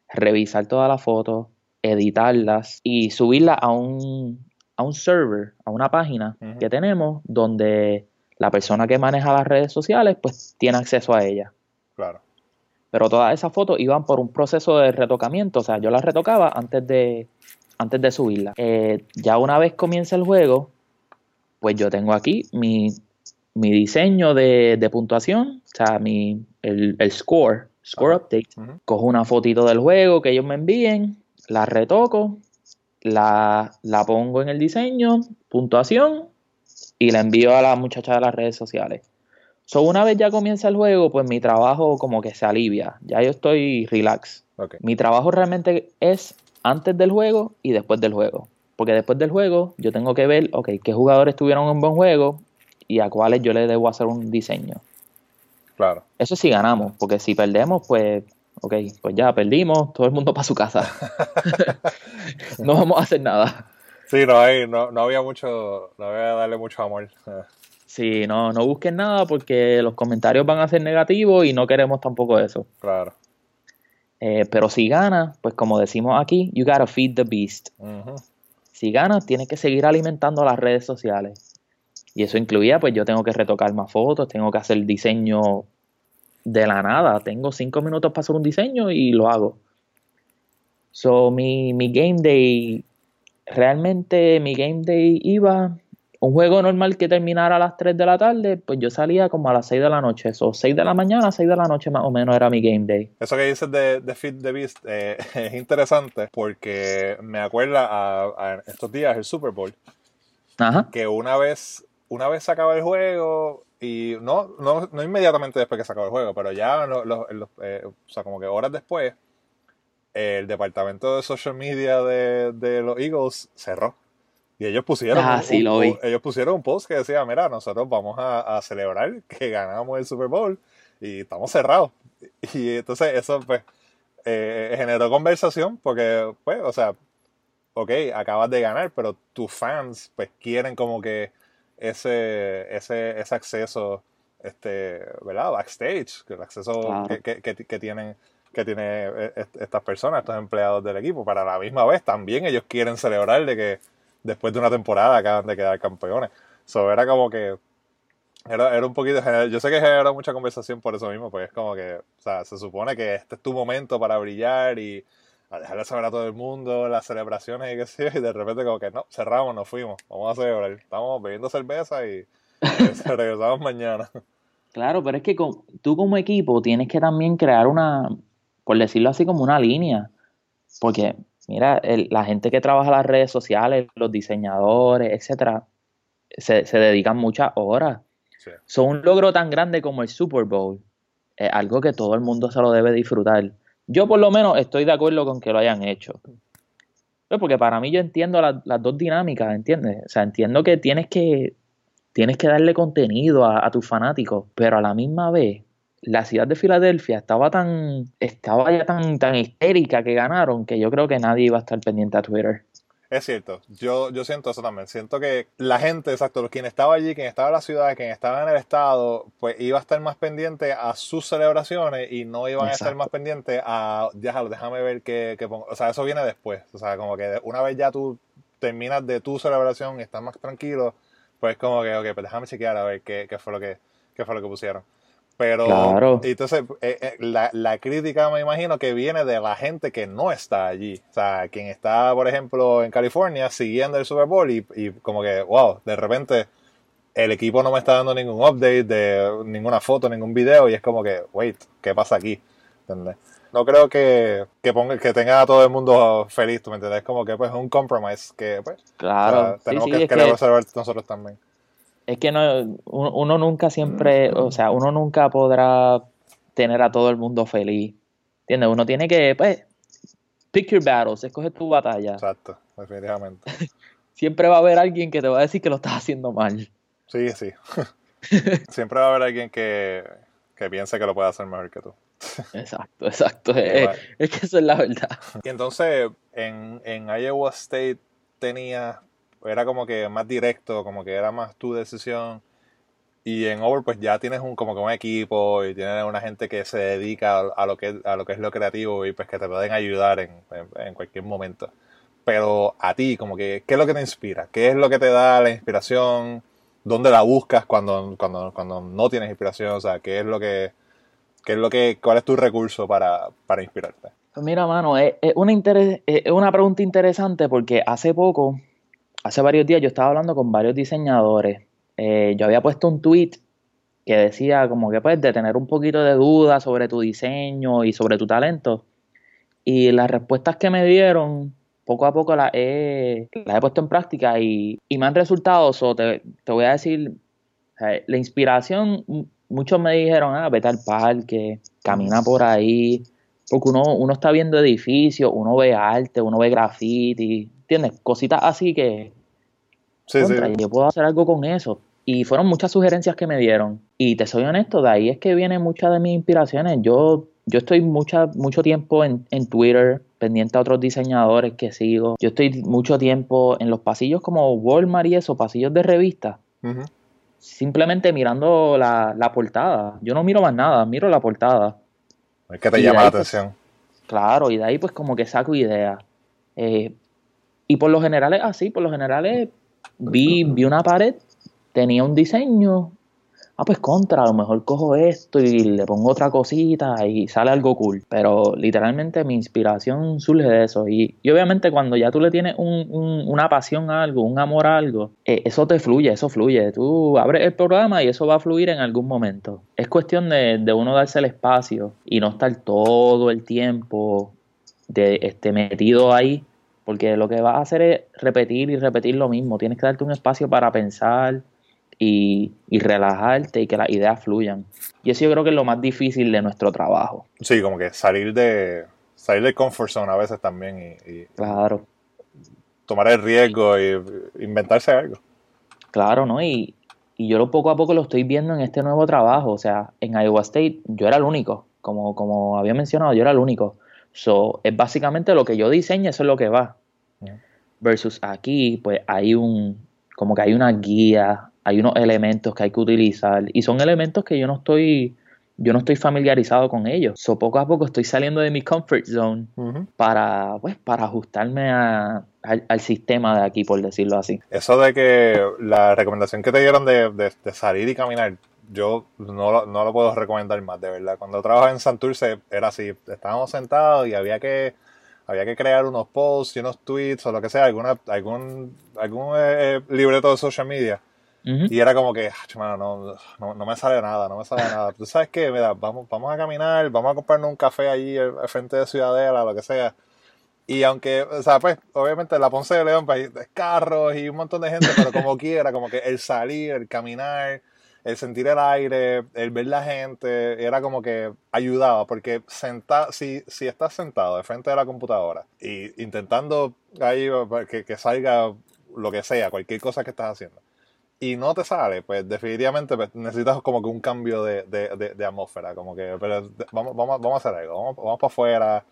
[SPEAKER 2] revisar todas las fotos, editarlas y subirlas a un, a un server, a una página que tenemos donde la persona que maneja las redes sociales, pues, tiene acceso a ellas.
[SPEAKER 1] Claro.
[SPEAKER 2] Pero todas esas fotos iban por un proceso de retocamiento, o sea, yo las retocaba antes de, antes de subirla. Eh, ya una vez comienza el juego, pues yo tengo aquí mi, diseño de, puntuación, o sea, mi, el, score, score update. Cojo una fotito del juego que ellos me envíen, la retoco, la, la pongo en el diseño, puntuación, y la envío a la muchacha de las redes sociales. So, una vez ya comienza el juego, pues mi trabajo como que se alivia. Ya yo estoy relax. Mi trabajo realmente es antes del juego y después del juego. Porque después del juego yo tengo que ver, ok, qué jugadores tuvieron un buen juego y a cuáles yo le debo hacer un diseño.
[SPEAKER 1] Claro.
[SPEAKER 2] Eso sí ganamos, porque si perdemos, pues, ok, pues ya perdimos, todo el mundo para su casa. no vamos a hacer nada.
[SPEAKER 1] Sí, no, hay, no, no había mucho, no había darle mucho amor.
[SPEAKER 2] Sí, no, no busquen nada porque los comentarios van a ser negativos y no queremos tampoco eso.
[SPEAKER 1] Claro.
[SPEAKER 2] Eh, pero si ganas, pues como decimos aquí, you gotta feed the beast. Si ganas, tienes que seguir alimentando las redes sociales. Y eso incluía, pues yo tengo que retocar más fotos, tengo que hacer diseño de la nada. Tengo cinco minutos para hacer un diseño y lo hago. So, mi, mi game day, realmente mi game day iba un juego normal que terminara a las 3 de la tarde, pues yo salía como a las 6 de la noche. Eso, 6 de la mañana, 6 de la noche más o menos era mi game day.
[SPEAKER 1] Eso que dices de, de Fit the Beast eh, es interesante porque me acuerda a, estos días el Super Bowl.
[SPEAKER 2] Ajá.
[SPEAKER 1] Que una vez, una vez se acaba el juego y no, no, no inmediatamente después que se acaba el juego, pero ya eh, o sea, como que horas después, el departamento de social media de, de los Eagles cerró. Y ellos pusieron,
[SPEAKER 2] ah, un,
[SPEAKER 1] ellos pusieron un post que decía, mira, nosotros vamos a, celebrar que ganamos el Super Bowl y estamos cerrados. Y entonces eso pues eh, generó conversación porque, pues, o sea, ok, acabas de ganar, pero tus fans pues quieren como que ese, ese, ese acceso este, ¿verdad? Backstage, el acceso que, que, que, tienen que tiene eh, estas personas, estos empleados del equipo, para la misma vez también ellos quieren celebrar de que después de una temporada acaban de quedar campeones. So, era como que era, era un poquito yo sé que generó mucha conversación por eso mismo, porque es como que, o sea, se supone que este es tu momento para brillar y a dejarle saber a todo el mundo las celebraciones y qué sé y de repente como que no, cerramos, nos fuimos, vamos a celebrar, estamos bebiendo cerveza y regresamos mañana.
[SPEAKER 2] Claro, pero es que tú como equipo tienes que también crear una, por decirlo así, como una línea, porque mira, la gente que trabaja en las redes sociales, los diseñadores, etcétera, se, dedican muchas horas. Son un logro tan grande como el Super Bowl, es algo que todo el mundo se lo debe disfrutar. Yo por lo menos estoy de acuerdo con que lo hayan hecho. Pues porque para mí yo entiendo las dos dinámicas, ¿entiendes? O sea, entiendo que tienes que, tienes que darle contenido a, a tus fanáticos, pero a la misma vez la ciudad de Filadelfia estaba tan, estaba ya tan, tan histérica que ganaron que yo creo que nadie iba a estar pendiente a Twitter.
[SPEAKER 1] Es cierto, yo, yo siento eso también. Siento que la gente, exacto, quien estaba allí, quien estaba en la ciudad, quien estaba en el estado, pues iba a estar más pendiente a sus celebraciones y no iban a estar más pendientes a, déjalo, déjame ver qué, qué pongo. O sea, eso viene después. O sea, como que una vez ya tú terminas de tu celebración y estás más tranquilo, pues como que, ok, pues déjame chequear a ver qué, qué fue lo que, qué fue lo que pusieron. Pero entonces eh, eh, la, la, crítica me imagino que viene de la gente que no está allí. O sea, quien está, por ejemplo, en California siguiendo el Super Bowl y, y como que, wow, de repente el equipo no me está dando ningún update de ninguna foto, ningún video y es como que, wait, ¿qué pasa aquí? ¿Entendés? No creo que, que, ponga, que tenga a todo el mundo feliz, ¿tú me entiendes? Es como que pues un compromise que pues
[SPEAKER 2] claro,
[SPEAKER 1] tenemos que, que, nosotros también
[SPEAKER 2] es que no, uno nunca siempre, o sea, uno nunca podrá tener a todo el mundo feliz. ¿Entiendes? Uno tiene que, pues, pick your battles, escoge tu batalla.
[SPEAKER 1] Exacto, definitivamente.
[SPEAKER 2] siempre va a haber alguien que te va a decir que lo estás haciendo mal.
[SPEAKER 1] Sí, sí. siempre va a haber alguien que, que piense que lo puede hacer mejor que tú.
[SPEAKER 2] exacto, exacto. Es, es, que eso es la verdad.
[SPEAKER 1] Y entonces, en, en Iowa State tenía era como que más directo, como que era más tu decisión. Y en Over pues ya tienes un como que un equipo y tienes una gente que se dedica a, lo que a lo que es lo creativo y pues que te pueden ayudar en, en, cualquier momento. Pero a ti como que qué es lo que te inspira, qué es lo que te da la inspiración, dónde la buscas cuando cuando cuando no tienes inspiración, o sea, qué es lo que qué es lo que cuál es tu recurso para, para inspirarte.
[SPEAKER 2] Pues mira, mano, es, una es una pregunta interesante porque hace poco hace varios días yo estaba hablando con varios diseñadores. Eh, yo había puesto un tweet que decía como que pues de tener un poquito de duda sobre tu diseño y sobre tu talento. Y las respuestas que me dieron, poco a poco las he, he puesto en práctica y, me han resultado, te, te, voy a decir, la inspiración, muchos me dijeron, ah, vete al parque, camina por ahí, porque uno, uno está viendo edificios, uno ve arte, uno ve graffiti, ¿entiendes? Cositas así que... Yo puedo hacer algo con eso. Y fueron muchas sugerencias que me dieron. Y te soy honesto, de ahí es que vienen muchas de mis inspiraciones. Yo, yo estoy mucha, mucho tiempo en, Twitter, pendiente a otros diseñadores que sigo. Yo estoy mucho tiempo en los pasillos como Walmart y eso, pasillos de revistas. Simplemente mirando la, portada. Yo no miro más nada, miro la portada.
[SPEAKER 1] Es que te llama la pues, atención.
[SPEAKER 2] claro, y de ahí pues como que saco ideas. Eh, y por lo general es así, por lo general vi, vi una pared, tenía un diseño, ah, pues contra, a lo mejor cojo esto y le pongo otra cosita y sale algo cool. Pero literalmente mi inspiración surge de eso. Y, obviamente cuando ya tú le tienes una pasión a algo, un amor a algo, eh, eso te fluye, eso fluye. Tú abres el programa y eso va a fluir en algún momento. Es cuestión de, de uno darse el espacio y no estar todo el tiempo de, este, metido ahí porque lo que vas a hacer es repetir y repetir lo mismo. Tienes que darte un espacio para pensar y, relajarte y que las ideas fluyan. Y eso yo creo que es lo más difícil de nuestro trabajo.
[SPEAKER 1] Sí, como que salir de salir del comfort zone a veces también y,
[SPEAKER 2] claro.
[SPEAKER 1] tomar el riesgo y inventarse algo.
[SPEAKER 2] Claro, ¿no? Y, y yo lo poco a poco lo estoy viendo en este nuevo trabajo. O sea, en Iowa State yo era el único. Como, como había mencionado, yo era el único. So, es básicamente lo que yo diseño, eso es lo que va. Versus aquí, pues hay un, como que hay una guía, hay unos elementos que hay que utilizar y son elementos que yo no estoy yo no estoy familiarizado con ellos. So, poco a poco estoy saliendo de mi comfort zone para, pues, para ajustarme al, sistema de aquí, por decirlo así.
[SPEAKER 1] Eso de que la recomendación que te dieron de, salir y caminar, yo no, no, lo puedo recomendar más, de verdad. Cuando trabajaba en Santurce era así, estábamos sentados y había que había que crear unos posts y unos tweets o lo que sea, alguna, algún, algún eh, libreto de social media y era como que, no, no, no, me sale nada, no me sale nada. Tú sabes qué, mira, vamos, vamos a caminar, vamos a comprarnos un café allí al frente de Ciudadela, lo que sea. Y aunque, o sea, pues, obviamente la Ponce de León, pues, carros y un montón de gente, pero como quiera, como que el salir, el caminar, el sentir el aire, el ver la gente, era como que ayudaba, porque senta, si, si estás sentado de frente de la computadora y intentando ahí que, que salga lo que sea, cualquier cosa que estás haciendo, y no te sale, pues definitivamente pues, necesitas como que un cambio de, de, de, atmósfera, como que, pero vamos, vamos, vamos a hacer algo, vamos, vamos para afuera,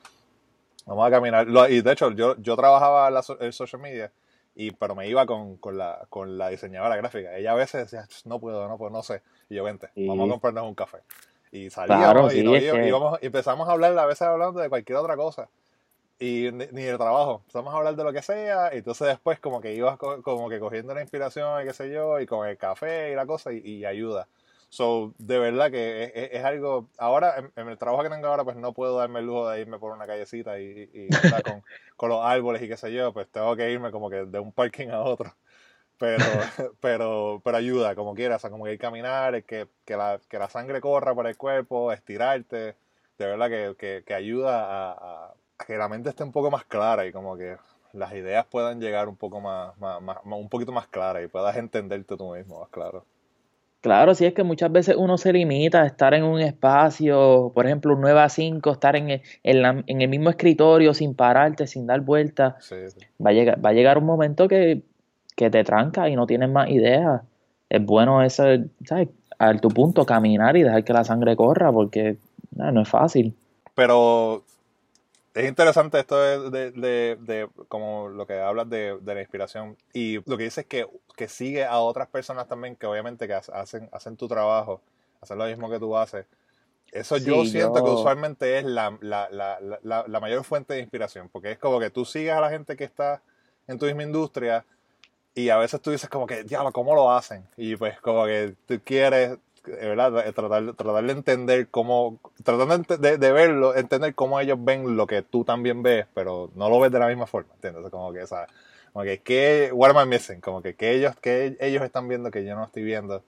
[SPEAKER 1] vamos a caminar. y de hecho, yo, yo trabajaba en, la, social media, y, pero me iba con, con, la, con la diseñadora gráfica. Ella a veces decía, no puedo, no puedo, no sé. Y yo, vente, vamos a comprarnos un café. Y salíamos y, y, empezamos a hablar, a veces hablando de cualquier otra cosa y ni, de trabajo. Empezamos a hablar de lo que sea y entonces después como que ibas como que cogiendo la inspiración y qué sé yo y con el café y la cosa y, ayuda. So, de verdad que es, algo, ahora en, el trabajo que tengo ahora pues no puedo darme el lujo de irme por una callecita y, y con, con, los árboles y qué sé yo, pues tengo que irme como que de un parking a otro. Pero, pero, pero ayuda, como quieras, o sea, como que ir caminar, que, que, la, que la sangre corra por el cuerpo, estirarte, de verdad que, que, que ayuda a que la mente esté un poco más clara y como que las ideas puedan llegar un poco más, un poquito más claras y puedas entenderte tú mismo más claro.
[SPEAKER 2] Claro, sí es que muchas veces uno se limita a estar en un espacio, por ejemplo, un 9 a 5, estar en el, en, el mismo escritorio sin pararte, sin dar vueltas. Va, a llegar, va a llegar un momento que, te tranca y no tienes más ideas. Es bueno eso, ¿sabes? A tu punto, caminar y dejar que la sangre corra, porque no es fácil.
[SPEAKER 1] Pero es interesante esto de, de, como lo que hablas de, la inspiración y lo que dices que, que sigue a otras personas también que obviamente que hacen, hacen tu trabajo, hacen lo mismo que tú haces. Eso yo siento que usualmente es la, la, mayor fuente de inspiración, porque es como que tú sigues a la gente que está en tu misma industria y a veces tú dices como que, diablo, ¿cómo lo hacen? Y pues como que tú quieres ¿verdad? Eh, tratar, tratar de entender cómo, tratar de, de, verlo, entender cómo ellos ven lo que tú también ves, pero no lo ves de la misma forma, ¿entiendes? Como que, ¿sabes? Como que, ¿qué, what am I missing? Como que, que ellos, que ellos están viendo que yo no estoy viendo.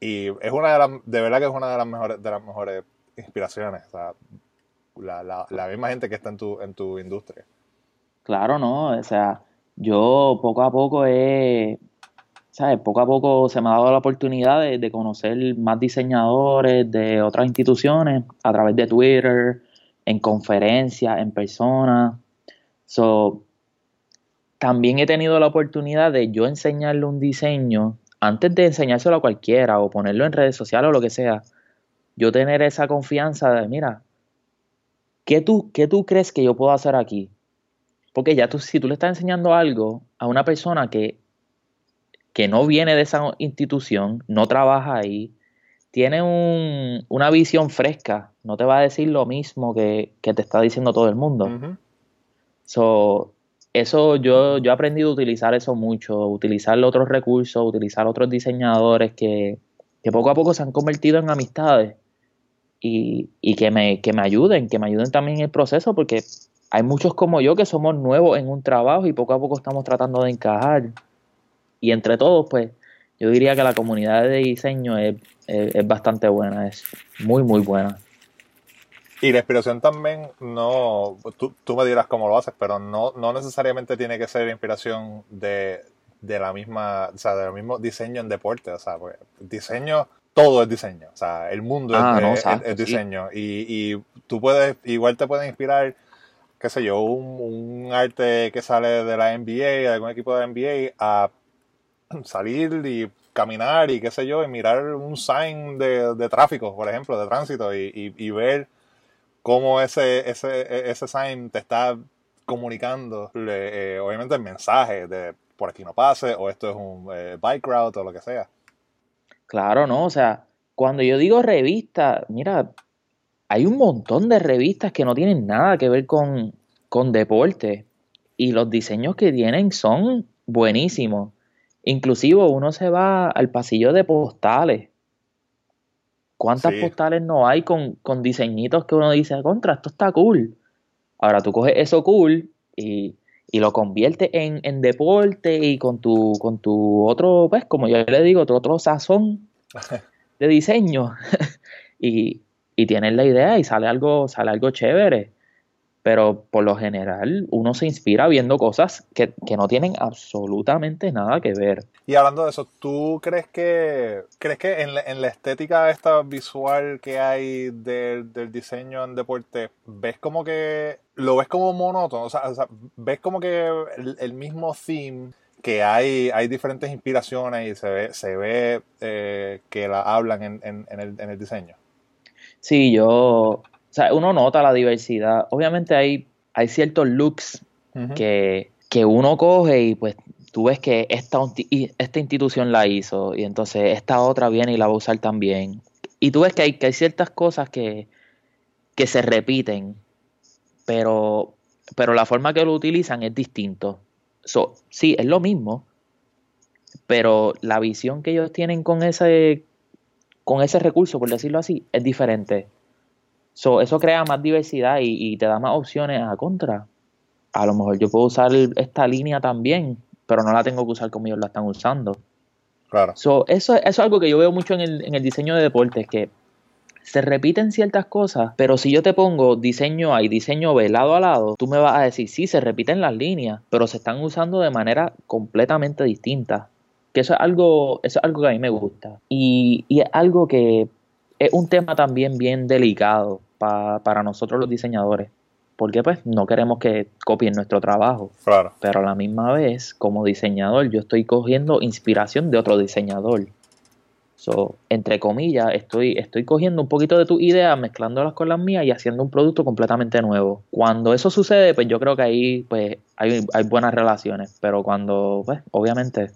[SPEAKER 1] Y es una de las, de verdad que es una de las mejores, de las mejores inspiraciones, o sea, la, la, la misma gente que está en tu, en tu industria.
[SPEAKER 2] Claro, no, o sea, yo poco a poco he, poco a poco se me ha dado la oportunidad de, conocer más diseñadores de otras instituciones a través de Twitter, en conferencias, en persona. So, también he tenido la oportunidad de yo enseñarle un diseño antes de enseñárselo a cualquiera o ponerlo en redes sociales o lo que sea. Yo tener esa confianza de, mira, ¿qué tú, qué tú crees que yo puedo hacer aquí? Porque ya tú, si tú le estás enseñando algo a una persona que que no viene de esa institución, no trabaja ahí, tiene una visión fresca, no te va a decir lo mismo que, te está diciendo todo el mundo. eso yo, yo he aprendido a utilizar eso mucho, utilizar otros recursos, utilizar otros diseñadores que, poco a poco se han convertido en amistades y, que, me, que me ayuden, que me ayuden también en el proceso, porque hay muchos como yo que somos nuevos en un trabajo y poco a poco estamos tratando de encajar y entre todos, pues yo diría que la comunidad de diseño es, bastante buena, es muy, muy buena.
[SPEAKER 1] Y la inspiración también, no, tú, tú, me dirás cómo lo haces, pero no, no necesariamente tiene que ser inspiración de, de la misma, o sea, del mismo diseño en deporte, o sea, pues, diseño, todo es diseño, o sea, el mundo es, ah, diseño. Y, y, tú puedes, igual te puede inspirar, qué sé yo, un, un arte que sale de la NBA, de algún equipo de la NBA, a salir y caminar y qué sé yo, y mirar un sign de, tráfico, por ejemplo, de tránsito, y, ver cómo ese, ese, ese sign te está comunicando, eh, obviamente, el mensaje de por aquí no pase, o esto es un eh, bike route, o lo que sea.
[SPEAKER 2] Claro, ¿no? O sea, cuando yo digo revista, mira, hay un montón de revistas que no tienen nada que ver con, con deporte y los diseños que tienen son buenísimos. Inclusive uno se va al pasillo de postales. ¿Cuántas postales no hay con, con diseñitos que uno dice, contra, esto está cool? Ahora tú coges eso cool y, lo conviertes en, en, deporte y con tu, con tu otro, pues como yo le digo, otro, otro sazón de diseño. y, y tienes la idea y sale algo, sale algo chévere. Pero por lo general uno se inspira viendo cosas que, no tienen absolutamente nada que ver.
[SPEAKER 1] Y hablando de eso, ¿tú crees que crees que en la, en la estética esta visual que hay del, diseño en deporte, ves como que lo ves como monótono? O sea, ves como que el, mismo theme que hay, hay diferentes inspiraciones y se ve, se ve eh, que la hablan en, en, el, en el diseño.
[SPEAKER 2] Sí, yo, sea, uno nota la diversidad. Obviamente hay, hay ciertos looks que, uno coge y pues tú ves que esta, esta institución la hizo y entonces esta otra viene y la va a usar también. Y tú ves que hay, que hay ciertas cosas que, que se repiten, pero, pero la forma que lo utilizan es distinto. So, sí, es lo mismo, pero la visión que ellos tienen con ese, con ese recurso, por decirlo así, es diferente. Eso crea más diversidad y, te da más opciones a contra. A lo mejor yo puedo usar esta línea también, pero no la tengo que usar como ellos la están usando.
[SPEAKER 1] Claro.
[SPEAKER 2] eso, eso es algo que yo veo mucho en el, en el diseño de deportes, que se repiten ciertas cosas, pero si yo te pongo diseño A y diseño B lado a lado, tú me vas a decir, sí, se repiten las líneas, pero se están usando de manera completamente distinta eso es algo, eso es algo que a mí me gusta. Y, es algo que es un tema también bien delicado para nosotros los diseñadores. Porque pues no queremos que copien nuestro trabajo.
[SPEAKER 1] Claro.
[SPEAKER 2] Pero a la misma vez, como diseñador, yo estoy cogiendo inspiración de otro diseñador. So, entre comillas, estoy, estoy cogiendo un poquito de tus ideas, mezclándolas con las mías y haciendo un producto completamente nuevo. Cuando eso sucede, pues yo creo que ahí pues, hay, hay buenas relaciones. Pero cuando, pues, obviamente,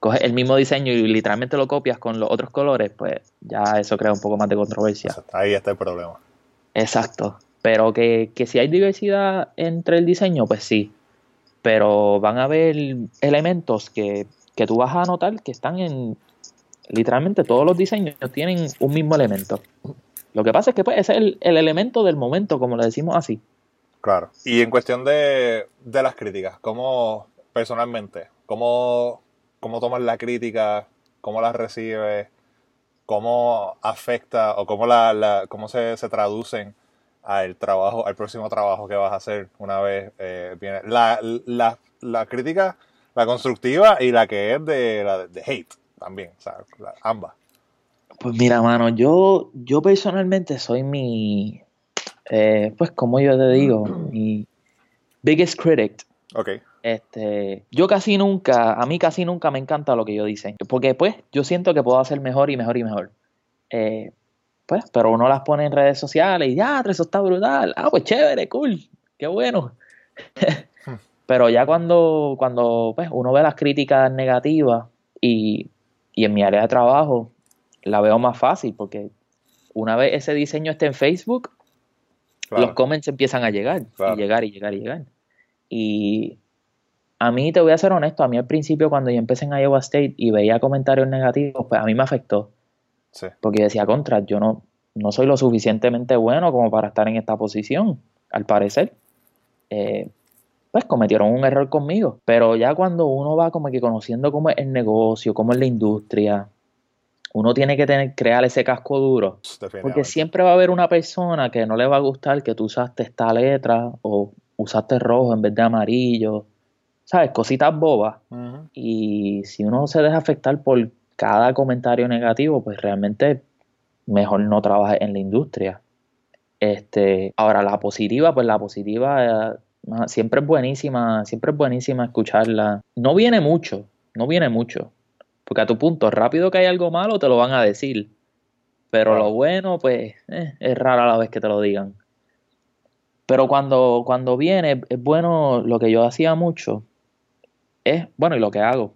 [SPEAKER 2] coges el mismo diseño y literalmente lo copias con los otros colores, pues ya eso crea un poco más de controversia.
[SPEAKER 1] Ahí está el problema.
[SPEAKER 2] Exacto. Pero que, si hay diversidad entre el diseño, pues sí. Pero van a haber elementos que, tú vas a notar que están en. Literalmente todos los diseños tienen un mismo elemento. Lo que pasa es que pues, ese es el, el elemento del momento, como lo decimos así.
[SPEAKER 1] Claro. Y en cuestión de, de las críticas, ¿cómo personalmente, cómo cómo tomas la crítica, cómo la recibes, cómo afecta o cómo, la, cómo se, se, traducen al trabajo, al próximo trabajo que vas a hacer una vez eh, viene. La, la, la, crítica, la constructiva y la que es de, la de hate también, o sea, ambas.
[SPEAKER 2] Pues mira, mano, yo, yo personalmente soy mi, eh, pues como yo te digo, mi biggest critic.
[SPEAKER 1] Okay.
[SPEAKER 2] Este, yo casi nunca, a mí casi nunca me encanta lo que yo dicen, porque pues yo siento que puedo hacer mejor y mejor y mejor. Eh, pues, pero uno las pone en redes sociales y ya, eso está brutal. Ah, pues chévere, cool, qué bueno. pero ya cuando, cuando pues, uno ve las críticas negativas y, en mi área de trabajo la veo más fácil porque una vez ese diseño esté en Facebook, los comments empiezan a llegar, y llegar y llegar y llegar. Y a mí, te voy a ser honesto, a mí al principio cuando yo empecé en Iowa State y veía comentarios negativos, pues a mí me afectó.
[SPEAKER 1] Sí.
[SPEAKER 2] Porque decía, contra, yo no, no soy lo suficientemente bueno como para estar en esta posición, al parecer. Eh, pues cometieron un error conmigo. Pero ya cuando uno va como que conociendo cómo es el negocio, cómo es la industria, uno tiene que tener, crear ese casco duro. Porque siempre va a haber una persona que no le va a gustar que tú usaste esta letra o usaste rojo en vez de amarillo ¿sabes? Cositas bobas. Y si uno se deja afectar por cada comentario negativo, pues realmente mejor no trabaje en la industria. Este, ahora la positiva, pues la positiva eh, siempre es buenísima, siempre es buenísima escucharla. No viene mucho, no viene mucho. Porque a tu punto, rápido que hay algo malo, te lo van a decir. Pero lo bueno, pues, eh, es raro a la vez que te lo digan. Pero cuando, cuando viene, es bueno lo que yo hacía mucho, es, bueno, y lo que hago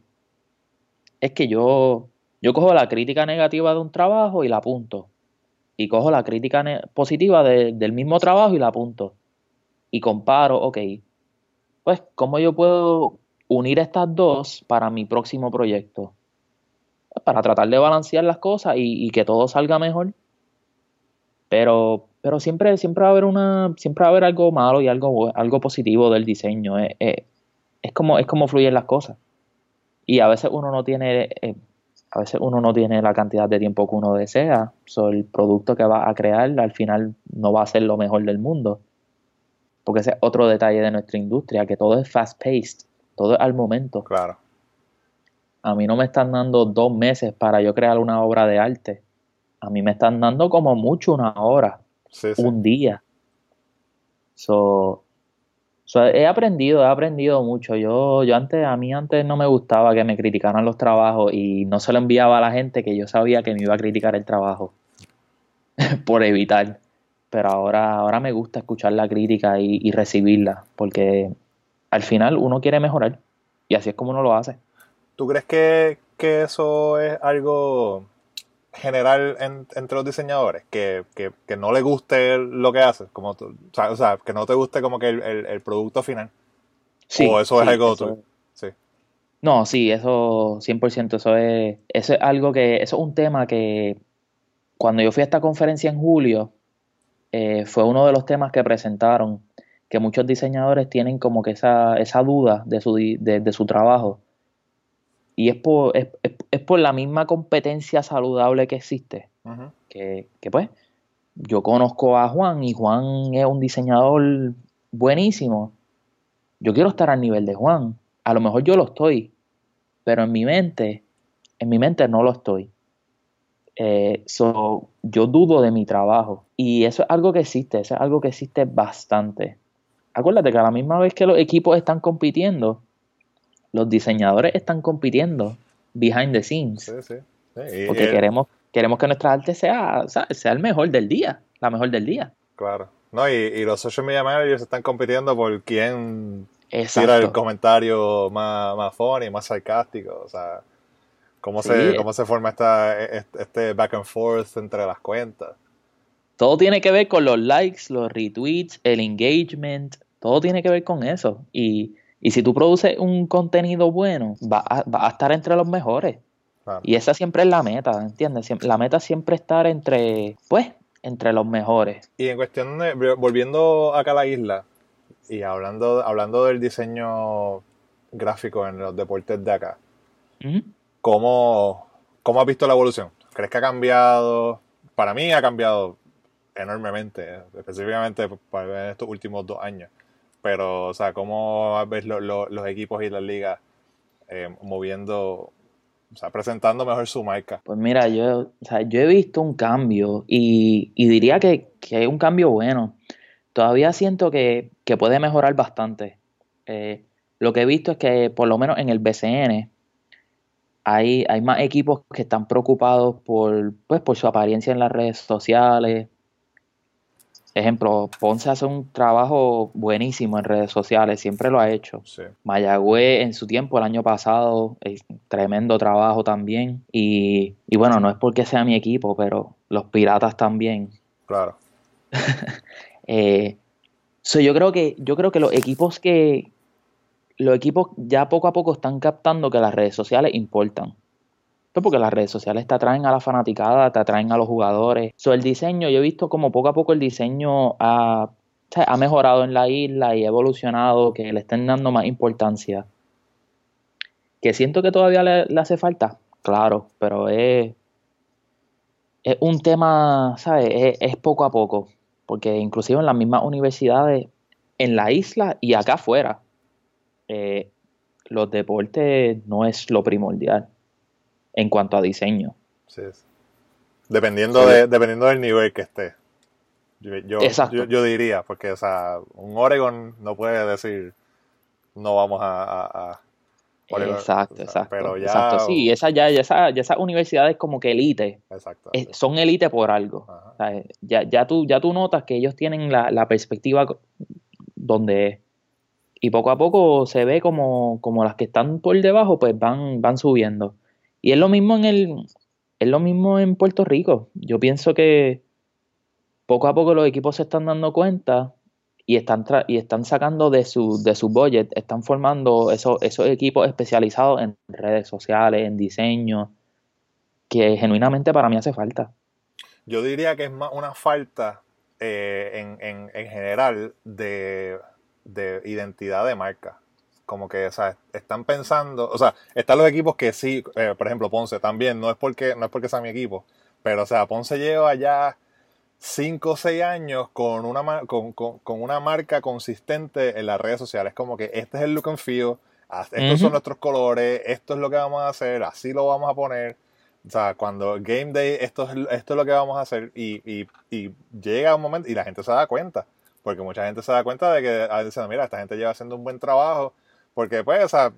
[SPEAKER 2] es que yo, Yo cojo la crítica negativa de un trabajo y la apunto. Y cojo la crítica positiva del mismo trabajo y la apunto. Y comparo, ok, pues, ¿cómo yo puedo unir estas dos para mi próximo proyecto? Para tratar de balancear las cosas y, que todo salga mejor. Pero, pero siempre, siempre va a haber una, siempre va a haber algo malo y algo, algo positivo del diseño. Es, es, como, es como fluyen las cosas. Y a veces uno no tiene, eh, a veces uno no tiene la cantidad de tiempo que uno desea. So, el producto que va a crear al final no va a ser lo mejor del mundo. Porque ese es otro detalle de nuestra industria, que todo es fast-paced, todo es al momento.
[SPEAKER 1] Claro.
[SPEAKER 2] A mí no me están dando dos meses para yo crear una obra de arte. A mí me están dando como mucho una hora, un día. So, he aprendido, he aprendido mucho. Yo, yo antes, a mí antes no me gustaba que me criticaran los trabajos y no se lo enviaba a la gente que yo sabía que me iba a criticar el trabajo por evitar pero ahora, ahora me gusta escuchar la crítica y, recibirla, porque al final uno quiere mejorar y así es como uno lo hace.
[SPEAKER 1] ¿Tú crees que, eso es algo general entre los diseñadores? Que, no le guste lo que haces, como o, sea, que no te guste como que el, producto final.
[SPEAKER 2] Sí,
[SPEAKER 1] o eso es algo sí.
[SPEAKER 2] No, sí, eso 100%, eso es, eso es algo que, eso es un tema que cuando yo fui a esta conferencia en julio, eh, fue uno de los temas que presentaron, que muchos diseñadores tienen como que esa, esa duda de su, de, su trabajo. Y es por, es, por la misma competencia saludable que existe. que, que pues, yo conozco a Juan y Juan es un diseñador buenísimo. Yo quiero estar al nivel de Juan. A lo mejor yo lo estoy, pero en mi mente, en mi mente no lo estoy. Eh, so, yo dudo de mi trabajo. Y eso es algo que existe, eso es algo que existe bastante. Acuérdate que a la misma vez que los equipos están compitiendo, los diseñadores están compitiendo behind the scenes.
[SPEAKER 1] Sí, sí.
[SPEAKER 2] porque queremos, queremos que nuestra arte sea, sea el mejor del día, la mejor del día.
[SPEAKER 1] Claro. No, y, los social media managers están compitiendo por quién tira el comentario más, más funny, más sarcástico. O sea, ¿Cómo, se, ¿Cómo se forma esta, e, este back and forth entre las cuentas?
[SPEAKER 2] Todo tiene que ver con los likes, los retweets, el engagement, todo tiene que ver con eso. Y, si tú produces un contenido bueno, va a, estar entre los mejores. Y esa siempre es la meta, ¿entiendes? La meta siempre estar entre, pues, entre los mejores.
[SPEAKER 1] Y en cuestión de, volviendo acá a la isla y hablando, hablando del diseño gráfico en los deportes de acá, ¿Cómo, ¿Cómo has visto la evolución? ¿Crees que ha cambiado? Para mí ha cambiado enormemente, específicamente en estos últimos dos años. Pero, o sea, ¿cómo ves los equipos y las ligas eh, moviendo, o sea, presentando mejor su marca?
[SPEAKER 2] Pues mira, yo, o sea, yo he visto un cambio y, diría que, que, es un cambio bueno. Todavía siento que, puede mejorar bastante. Eh, lo que he visto es que, por lo menos en el BCN, hay, hay más equipos que están preocupados por, pues, por su apariencia en las redes sociales. Ejemplo, Ponce hace un trabajo buenísimo en redes sociales, siempre lo ha hecho.
[SPEAKER 1] Sí.
[SPEAKER 2] Mayagüez en su tiempo, el año pasado, tremendo trabajo también. Y, y, bueno, no es porque sea mi equipo, pero los piratas también.
[SPEAKER 1] Claro.
[SPEAKER 2] eh, yo creo que, yo creo que los equipos que, los equipos ya poco a poco están captando que las redes sociales importan. Pues porque las redes sociales te atraen a la fanaticada, te atraen a los jugadores. So, el diseño, yo he visto como poco a poco el diseño ha, ha mejorado en la isla y ha evolucionado, que le estén dando más importancia. Que siento que todavía le, hace falta, claro, pero es, es un tema, ¿sabes? Es, poco a poco, porque inclusive en las mismas universidades, en la isla y acá afuera, eh, los deportes no es lo primordial en cuanto a diseño.
[SPEAKER 1] Dependiendo, de, dependiendo del nivel que esté. Yo, yo, diría, porque o sea, un Oregon no puede decir no vamos a...
[SPEAKER 2] exacto, exacto. Pero ya, sí, esa, ya, esa, ya esas universidades como que elite. son elite por algo. ya, ya, tú, ya tú notas que ellos tienen la, la perspectiva donde y poco a poco se ve como, como las que están por debajo pues van, van subiendo. Y es lo mismo en el, es lo mismo en Puerto Rico. Yo pienso que poco a poco los equipos se están dando cuenta y están, y están sacando de su, de su budget, están formando esos, esos equipos especializados en redes sociales, en diseño, que genuinamente para mí hace falta.
[SPEAKER 1] Yo diría que es más una falta eh, en, en, general de, identidad de marca. Como que, o sea, están pensando, o sea, están los equipos que sí, eh, por ejemplo, Ponce también, no es porque, no es porque sea mi equipo, pero o sea, Ponce lleva ya 5 o 6 años con una, con, una marca consistente en las redes sociales. Como que este es el look and feel, estos son nuestros colores, esto es lo que vamos a hacer, así lo vamos a poner. O sea, cuando Game Day, esto es, esto es lo que vamos a hacer. Y, y, y llega un momento y la gente se da cuenta. Porque mucha gente se da cuenta de que, a veces, mira, esta gente lleva haciendo un buen trabajo. Porque, pues, o sea,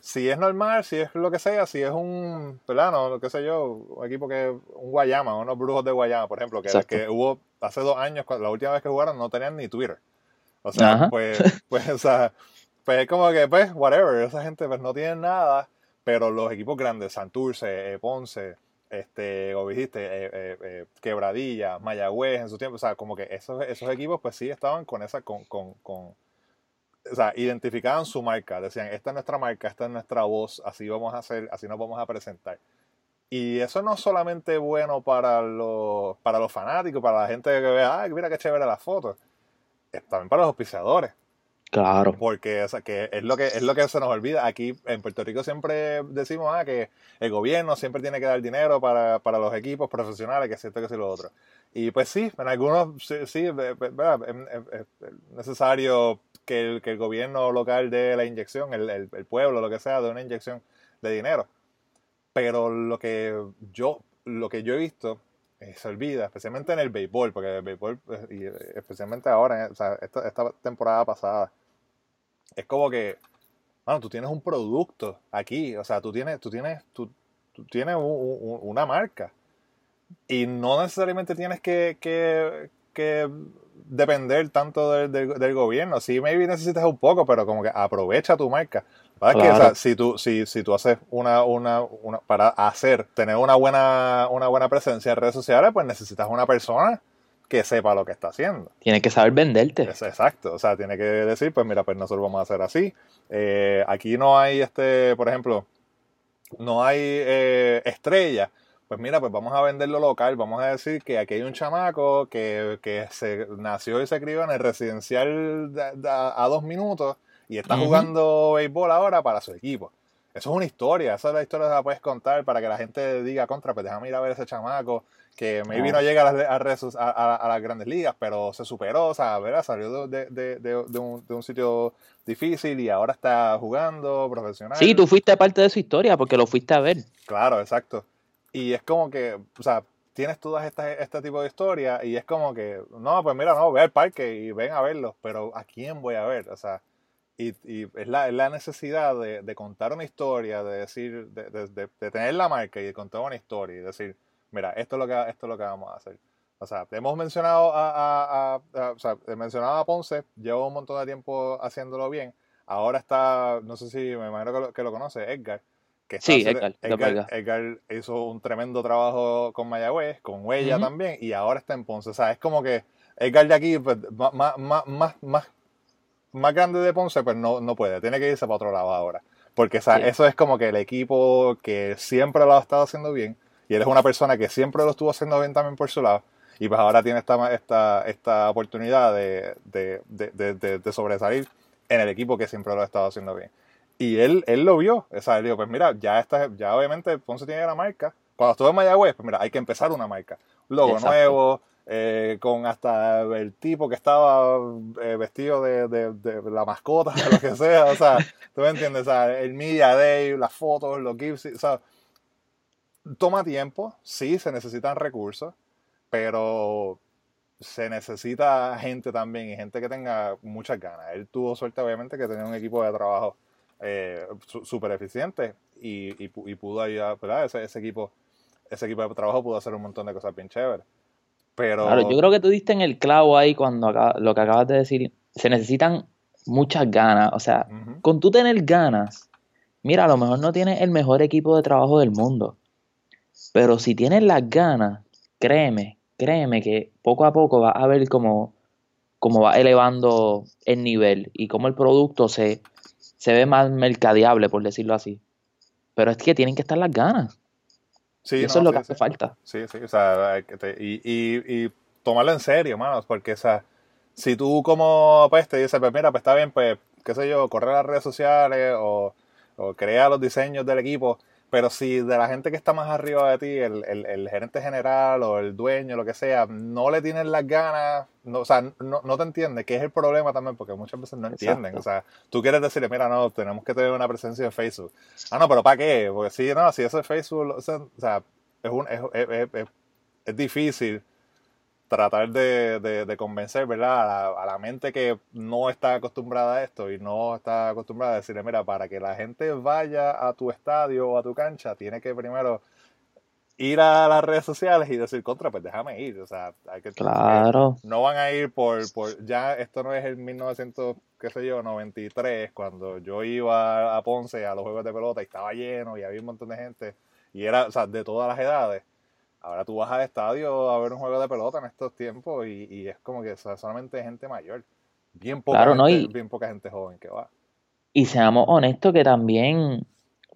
[SPEAKER 1] si es normal, si es lo que sea, si es un, ¿verdad? No, qué sé yo, un equipo que, un Guayama, unos brujos de Guayama, por ejemplo, que, que hubo hace dos años, la última vez que jugaron, no tenían ni Twitter. O sea, pues, pues, o sea, pues es como que, pues, whatever, esa gente pues no tiene nada, pero los equipos grandes, Santurce, eh, Ponce, este, como dijiste, eh, eh, Quebradilla, Mayagüez en su tiempo, o sea, como que esos, esos equipos pues sí estaban con esa, con, con, con o sea, identificaban su marca, decían, esta es nuestra marca, esta es nuestra voz, así vamos a hacer, así nos vamos a presentar. Y eso no es solamente bueno para los, para los fanáticos, para la gente que vea, ay, mira qué chévere la foto, es también para los auspiciadores.
[SPEAKER 2] Claro.
[SPEAKER 1] Porque o sea, que es, lo que es lo que se nos olvida. Aquí en Puerto Rico siempre decimos ah, que el gobierno siempre tiene que dar dinero para, para los equipos profesionales, que es cierto que es lo otro. Y pues sí, en algunos sí, sí es necesario que el, que el gobierno local dé la inyección, el, el, pueblo, lo que sea, de una inyección de dinero. Pero lo que yo, lo que yo he visto eh, se olvida, especialmente en el béisbol, porque el béisbol, pues, y eh, especialmente ahora, o sea, esta, esta, temporada pasada, es como que, bueno, tú tienes un producto aquí, o sea, tú tienes, tú tienes, tú, tú tienes una marca y no necesariamente tienes que, que, que depender tanto del, gobierno. Sí, maybe necesitas un poco, pero como que aprovecha tu marca. Que, si tú, si, si tú haces una, una, una, para hacer, tener una buena, una buena presencia en redes sociales, pues necesitas una persona que sepa lo que está haciendo.
[SPEAKER 2] Tiene que saber venderte.
[SPEAKER 1] exacto. O sea, tiene que decir, pues mira, pues nosotros vamos a hacer así. Eh, aquí no hay este, por ejemplo, no hay eh, estrella pues mira, pues vamos a venderlo local, vamos a decir que aquí hay un chamaco que, se nació y se crió en el residencial a, dos minutos y está jugando béisbol ahora para su equipo. Eso es una historia, esa es la historia que la puedes contar para que la gente diga contra, pues déjame ir a ver ese chamaco que maybe no llega a las, a, las grandes ligas, pero se superó, o sea, ¿verdad? salió de, de, un, de, un, sitio difícil y ahora está jugando profesional.
[SPEAKER 2] Sí, tú fuiste parte de su historia porque lo fuiste a ver.
[SPEAKER 1] Claro, exacto. Y es como que, o sea, tienes todas estas este tipo de historias y es como que, no, pues mira, no, ve al parque y ven a verlos, pero ¿a quién voy a ver? O sea, y, y es, la, es la necesidad de, de, contar una historia, de decir, de, de, de, tener la marca y de contar una historia y decir, mira, esto es lo que, esto es lo que vamos a hacer. O sea, hemos mencionado a, a, a, o sea, he mencionado a Ponce, llevo un montón de tiempo haciéndolo bien. Ahora está, no sé si me imagino que lo, que lo conoce, Edgar
[SPEAKER 2] sí, Edgar,
[SPEAKER 1] Edgar, hizo un tremendo trabajo con Mayagüez, con Huella también, y ahora está en Ponce. O sea, es como que Edgar de aquí, pues, más, más, más, más, grande de Ponce, pues no, no puede, tiene que irse para otro lado ahora. Porque o sea, eso es como que el equipo que siempre lo ha estado haciendo bien, y él es una persona que siempre lo estuvo haciendo bien también por su lado, y pues ahora tiene esta, esta, esta oportunidad de, de, de, de sobresalir en el equipo que siempre lo ha estado haciendo bien. Y él, él lo vio. O sea, él dijo, pues mira, ya está, ya obviamente Ponce tiene la marca. Cuando estuve en Mayagüez, pues mira, hay que empezar una marca. Logo nuevo, eh, con hasta el tipo que estaba eh, vestido de, de, la mascota, lo que sea. O sea, tú me entiendes, o sea, el Media Day, las fotos, los gifs, o sea, toma tiempo, sí, se necesitan recursos, pero se necesita gente también y gente que tenga muchas ganas. Él tuvo suerte, obviamente, que tenía un equipo de trabajo eh, súper eficiente y, y, pudo ayudar, ¿verdad? Ese, ese, equipo, ese equipo de trabajo pudo hacer un montón de cosas bien chéveres. Pero...
[SPEAKER 2] Claro, yo creo que tú diste en el clavo ahí cuando lo que acabas de decir. Se necesitan muchas ganas. O sea, con tú tener ganas mira, a lo mejor no tienes el mejor equipo de trabajo del mundo, pero si tienes las ganas, créeme, créeme que poco a poco vas a ver cómo, cómo va elevando el nivel y cómo el producto se, se ve más mercadeable, por decirlo así. Pero es que tienen que estar las ganas. Sí, eso es lo que hace falta.
[SPEAKER 1] Sí, sí, o sea, y, y, y, tomarlo en serio, manos, porque, o sea, si tú como, pues, te dices, pues, mira, pues está bien, pues, qué sé yo, correr las redes sociales o, o crear los diseños del equipo, pero si de la gente que está más arriba de ti, el, el, el, gerente general o el dueño, lo que sea, no le tienen las ganas, no, o sea, no, no te entiende, que es el problema también, porque muchas veces no entienden. O sea, tú quieres decirle, mira, no, tenemos que tener una presencia en Facebook. Ah, no, pero ¿para qué? Porque si no, si eso es Facebook, o sea, es, un, es, es, es, es difícil tratar de, de, convencer, ¿verdad? A la, mente que no está acostumbrada a esto y no está acostumbrada a decirle, mira, para que la gente vaya a tu estadio o a tu cancha, tiene que primero ir a las redes sociales y decir, contra, pues déjame ir. O sea, hay que...
[SPEAKER 2] Claro.
[SPEAKER 1] No van a ir por, por... Ya esto no es el 1900, qué sé yo, 93, cuando yo iba a Ponce a los juegos de pelota y estaba lleno y había un montón de gente y era, o sea, de todas las edades Ahora tú vas al estadio a ver un juego de pelota en estos tiempos y, es como que solamente gente mayor. Bien poca, gente, bien poca gente joven que va.
[SPEAKER 2] Y seamos honestos que también,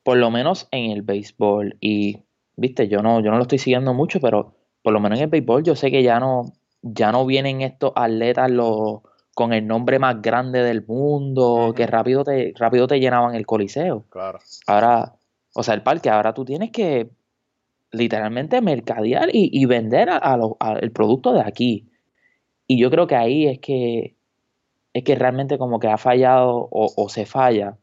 [SPEAKER 2] por lo menos en el béisbol, y viste, yo no, yo no lo estoy siguiendo mucho, pero por lo menos en el béisbol yo sé que ya no, ya no vienen estos atletas los, con el nombre más grande del mundo, que rápido te, rápido te llenaban el coliseo.
[SPEAKER 1] Claro.
[SPEAKER 2] Ahora, o sea, el parque, ahora tú tienes que literalmente mercadear y, vender a, el producto de aquí. Y yo creo que ahí es que es que realmente como que ha fallado o, se falla,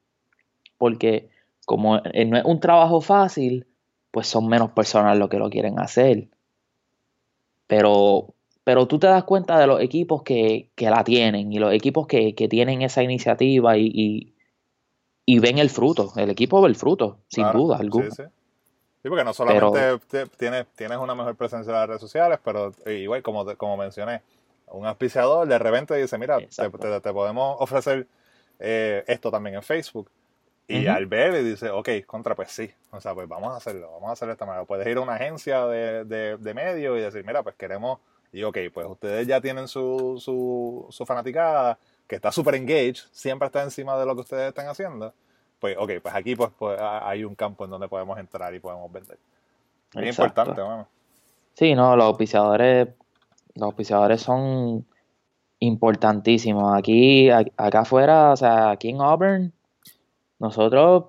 [SPEAKER 2] porque como eh, no es un trabajo fácil, pues son menos personas los que lo quieren hacer. Pero, pero tú te das cuenta de los equipos que, la tienen y los equipos que, tienen esa iniciativa y, y, ven el fruto. El equipo ve el fruto, sin duda alguna.
[SPEAKER 1] Sí, porque no solamente tienes, tienes una mejor presencia en las redes sociales, pero igual, como, como mencioné, un auspiciador de repente dice, mira, te, podemos ofrecer eh, esto también en Facebook. Y al ver y dice, ok, contra, pues sí. O sea, pues vamos a hacerlo, vamos a hacerlo de esta manera. Puedes ir a una agencia de, de, de medios y decir, mira, pues queremos, y ok, pues ustedes ya tienen su, su, su fanaticada, que está súper engaged, siempre está encima de lo que ustedes están haciendo pues, ok, pues aquí pues, pues hay un campo en donde podemos entrar y podemos vender. Es importante, bueno.
[SPEAKER 2] Sí, no, los auspiciadores, los auspiciadores son importantísimos. Aquí, acá afuera, o sea, aquí en Auburn, nosotros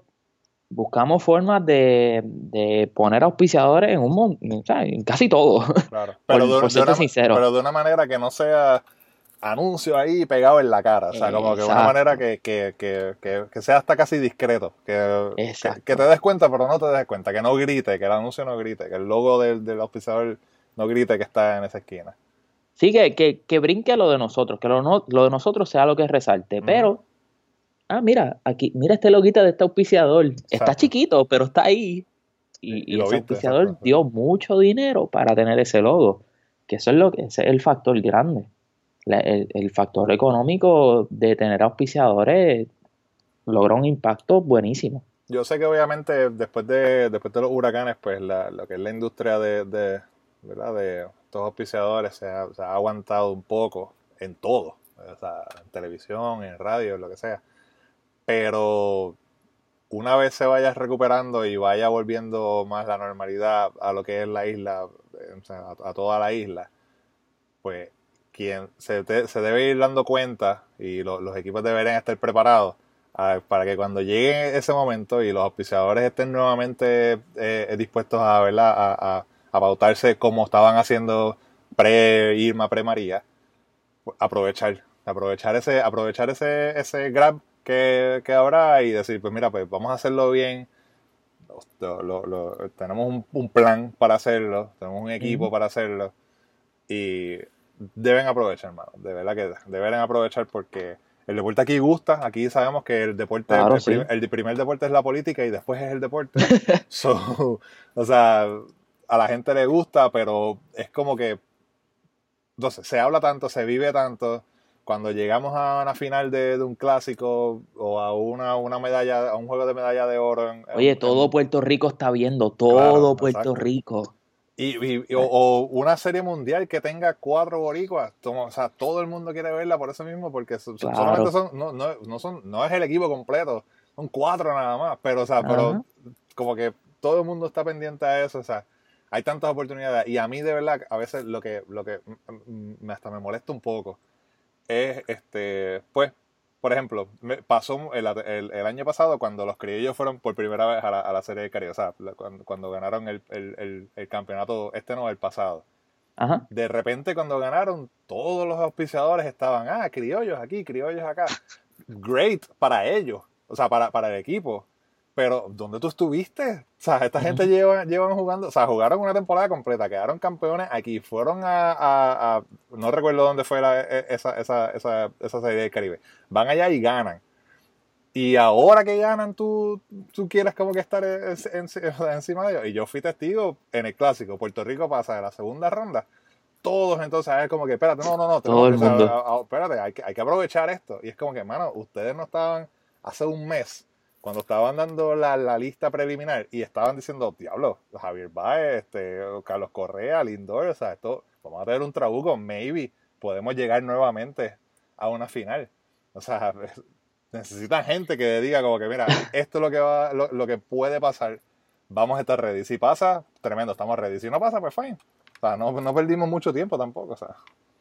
[SPEAKER 2] buscamos formas de, de poner auspiciadores en un o sea, en casi todo.
[SPEAKER 1] Claro. Pero, pero de una manera que no sea anuncio ahí pegado en la cara. O sea, como que de una manera que, que, que, que, sea hasta casi discreto. Que, que, te des cuenta, pero no te des cuenta. Que no grite, que el anuncio no grite, que el logo del, del auspiciador no grite que está en esa esquina.
[SPEAKER 2] Sí, que, que, que brinque lo de nosotros, que lo, lo de nosotros sea lo que resalte. Pero, ah, mira, aquí, mira este loguito de este auspiciador. Está chiquito, pero está ahí. Y, y, ese auspiciador dio mucho dinero para tener ese logo. Que eso es lo que ese es el factor grande el, factor económico de tener auspiciadores logra un impacto buenísimo.
[SPEAKER 1] Yo sé que obviamente después de, después de los huracanes, pues lo que es la industria de, de, ¿verdad? de estos auspiciadores se ha, aguantado un poco en todo, en televisión, en radio, lo que sea. Pero una vez se vaya recuperando y vaya volviendo más la normalidad a lo que es la isla, a toda la isla, pues quien se, se debe ir dando cuenta y los equipos deberían estar preparados para que cuando llegue ese momento y los auspiciadores estén nuevamente eh, dispuestos a, ¿verdad? A, a, pautarse como estaban haciendo pre-Irma, pre-María, pues, aprovechar, aprovechar ese, aprovechar ese, ese grab que, que, habrá y decir, pues mira, pues vamos a hacerlo bien. tenemos un, plan para hacerlo, tenemos un equipo para hacerlo y deben aprovechar, hermano. De verdad que deben aprovechar porque el deporte aquí gusta. Aquí sabemos que el deporte, el, primer, deporte es la política y después es el deporte. o sea, a la gente le gusta, pero es como que, entonces, se habla tanto, se vive tanto, cuando llegamos a una final de, un clásico o a una, una, medalla, a un juego de medalla de oro.
[SPEAKER 2] Oye, todo Puerto Rico está viendo, todo Puerto Rico.
[SPEAKER 1] Y, o, una serie mundial que tenga cuatro boricuas, o sea, todo el mundo quiere verla por eso mismo, porque solamente son, no, no, no, son, no es el equipo completo, son cuatro nada más, pero, o sea, pero como que todo el mundo está pendiente a eso, o sea, hay tantas oportunidades. Y a mí de verdad a veces lo que, lo que hasta me molesta un poco es, este, pues, por ejemplo, me pasó el, el, año pasado cuando los criollos fueron por primera vez a la, a la Serie de Caribe, o sea, cuando, cuando ganaron el, el, campeonato, este no, el pasado. De repente cuando ganaron, todos los auspiciadores estaban, ah, criollos aquí, criollos acá. Great para ellos, o sea, para, para el equipo pero ¿dónde tú estuviste? O sea, esta gente lleva, llevan jugando, o sea, jugaron una temporada completa, quedaron campeones aquí, fueron a, no recuerdo dónde fue e, esa, esa, esa, esa, serie del Caribe, van allá y ganan. Y ahora que ganan, tú, tú quieres como que estar encima de ellos. Y yo fui testigo en el clásico, Puerto Rico pasa de la segunda ronda. Todos entonces es como que, espérate, no, no, no,
[SPEAKER 2] Todo el mundo.
[SPEAKER 1] espérate, hay que, hay que aprovechar esto. Y es como que, hermano, ustedes no estaban hace un mes cuando estaban dando la, lista preliminar y estaban diciendo, diablo, Javier Baez, este, Carlos Correa, Lindor, o sea, esto, vamos a tener un trabuco, maybe podemos llegar nuevamente a una final. O sea, necesitan gente que diga como que, mira, esto es lo que va, lo, que puede pasar, vamos a estar ready. Si pasa, tremendo, estamos ready. Si no pasa, pues fine. O sea, no, no perdimos mucho tiempo tampoco, o sea.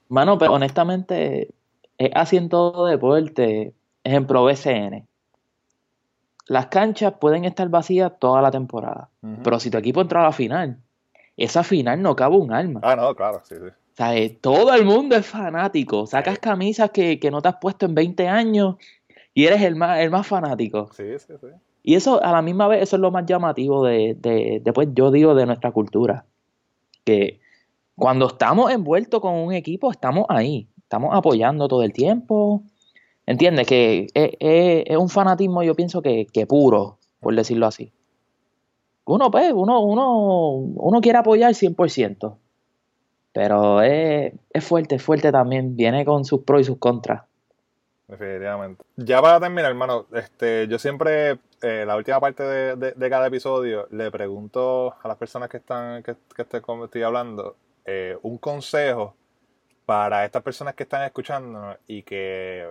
[SPEAKER 2] Mano, pero honestamente, es en todo deporte, ejemplo BCN las canchas pueden estar vacías toda la temporada, pero si tu equipo entra a la final, esa final no cabe un alma.
[SPEAKER 1] Ah, no, claro, sí, sí.
[SPEAKER 2] O sea, eh, todo el mundo es fanático. Sacas camisas que, no te has puesto en 20 años y eres el más, el más fanático.
[SPEAKER 1] Sí, sí, sí.
[SPEAKER 2] Y eso, a la misma vez, eso es lo más llamativo de, de, de pues, yo digo, de nuestra cultura. Que cuando estamos envueltos con un equipo, estamos ahí. Estamos apoyando todo el tiempo. ¿Entiendes? Que es, un fanatismo, yo pienso que, puro, por decirlo así. Uno, pues, uno, uno, uno quiere apoyar 100%, pero es, fuerte, es fuerte también, viene con sus pros y sus contras.
[SPEAKER 1] Definitivamente. Ya para terminar, hermano, este, yo siempre, eh, la última parte de, cada episodio, le pregunto a las personas que están, que, que estoy, hablando, eh, un consejo para estas personas que están escuchando y que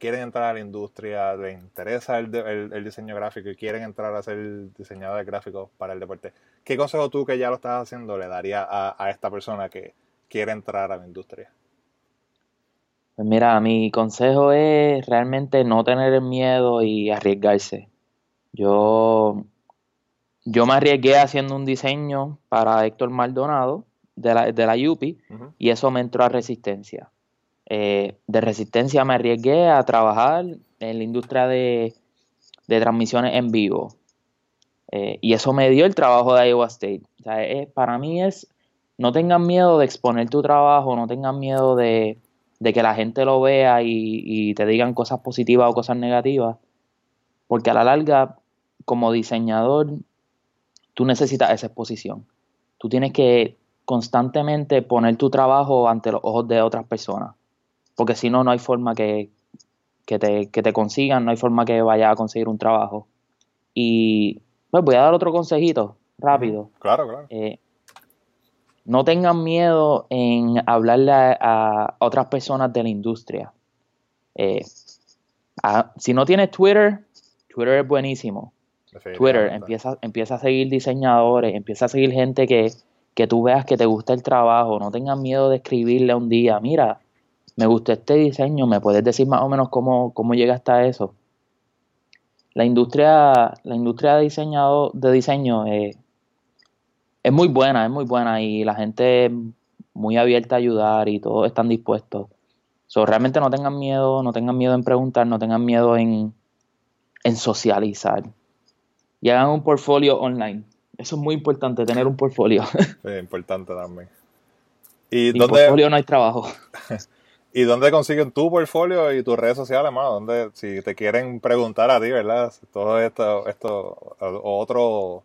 [SPEAKER 1] quieren entrar a la industria, les interesa el, diseño gráfico y quieren entrar a ser diseñador gráfico para el deporte, ¿qué consejo tú que ya lo estás haciendo le daría a, esta persona que quiere entrar a la industria?
[SPEAKER 2] Pues mira, mi consejo es realmente no tener miedo y arriesgarse. Yo, yo me arriesgué haciendo un diseño para Héctor Maldonado de la, de la UPI y eso me entró a resistencia. Eh, de resistencia me arriesgué a trabajar en la industria de, transmisiones en vivo. Eh, y eso me dio el trabajo de Iowa State. para mí es, no tengan miedo de exponer tu trabajo, no tengan miedo de, que la gente lo vea y, y, te digan cosas positivas o cosas negativas. Porque a la larga, como diseñador, tú necesitas esa exposición. Tú tienes que constantemente poner tu trabajo ante los ojos de otras personas. Porque si no, no hay forma que, te, te, consigan, no hay forma que vayas a conseguir un trabajo. Y pues voy a dar otro consejito rápido.
[SPEAKER 1] Claro, claro.
[SPEAKER 2] Eh, no tengan miedo en hablarle a, otras personas de la industria. Eh, si no tienes Twitter, Twitter es buenísimo. Twitter, empieza, empieza a seguir diseñadores, empieza a seguir gente que, que tú veas que te gusta el trabajo, no tengas miedo de escribirle un día, mira, me gustó este diseño, me puedes decir más o menos cómo, cómo llegaste a eso. La industria, la industria de, diseñado, de diseño eh, es muy buena, es muy buena y la gente es muy abierta a ayudar y todos están dispuestos. So, realmente no tengan miedo, no tengan miedo en preguntar, no tengan miedo en, en socializar. Y hagan un portfolio online. Eso es muy importante, tener un portfolio.
[SPEAKER 1] Sí, importante también. ¿Y
[SPEAKER 2] Sin portfolio no hay trabajo.
[SPEAKER 1] ¿Y dónde consiguen tu portfolio y tus redes sociales, más? ¿Dónde, si te quieren preguntar a ti, ¿verdad? Todo esto, esto, otro,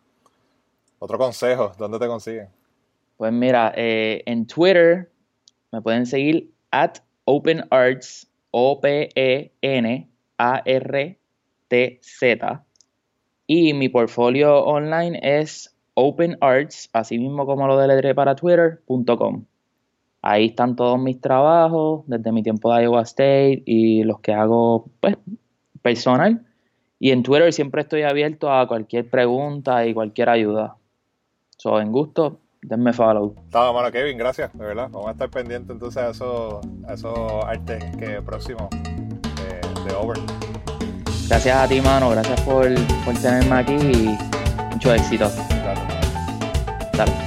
[SPEAKER 1] otro consejo, ¿dónde te consiguen?
[SPEAKER 2] Pues mira, eh, en Twitter me pueden seguir at OpenArts O-P-E-N-A-R-T-Z. Y mi portfolio online es openarts, así mismo como lo deletré para twitter.com. Ahí están todos mis trabajos desde mi tiempo de Iowa State y los que hago pues personal. Y en Twitter siempre estoy abierto a cualquier pregunta y cualquier ayuda. So, en gusto, denme follow.
[SPEAKER 1] Está bueno, Kevin, gracias, de verdad. Vamos a estar pendientes entonces a esos, a artes que próximos de, Over.
[SPEAKER 2] Gracias a ti, mano. Gracias por, por tenerme aquí y mucho éxito. Dale.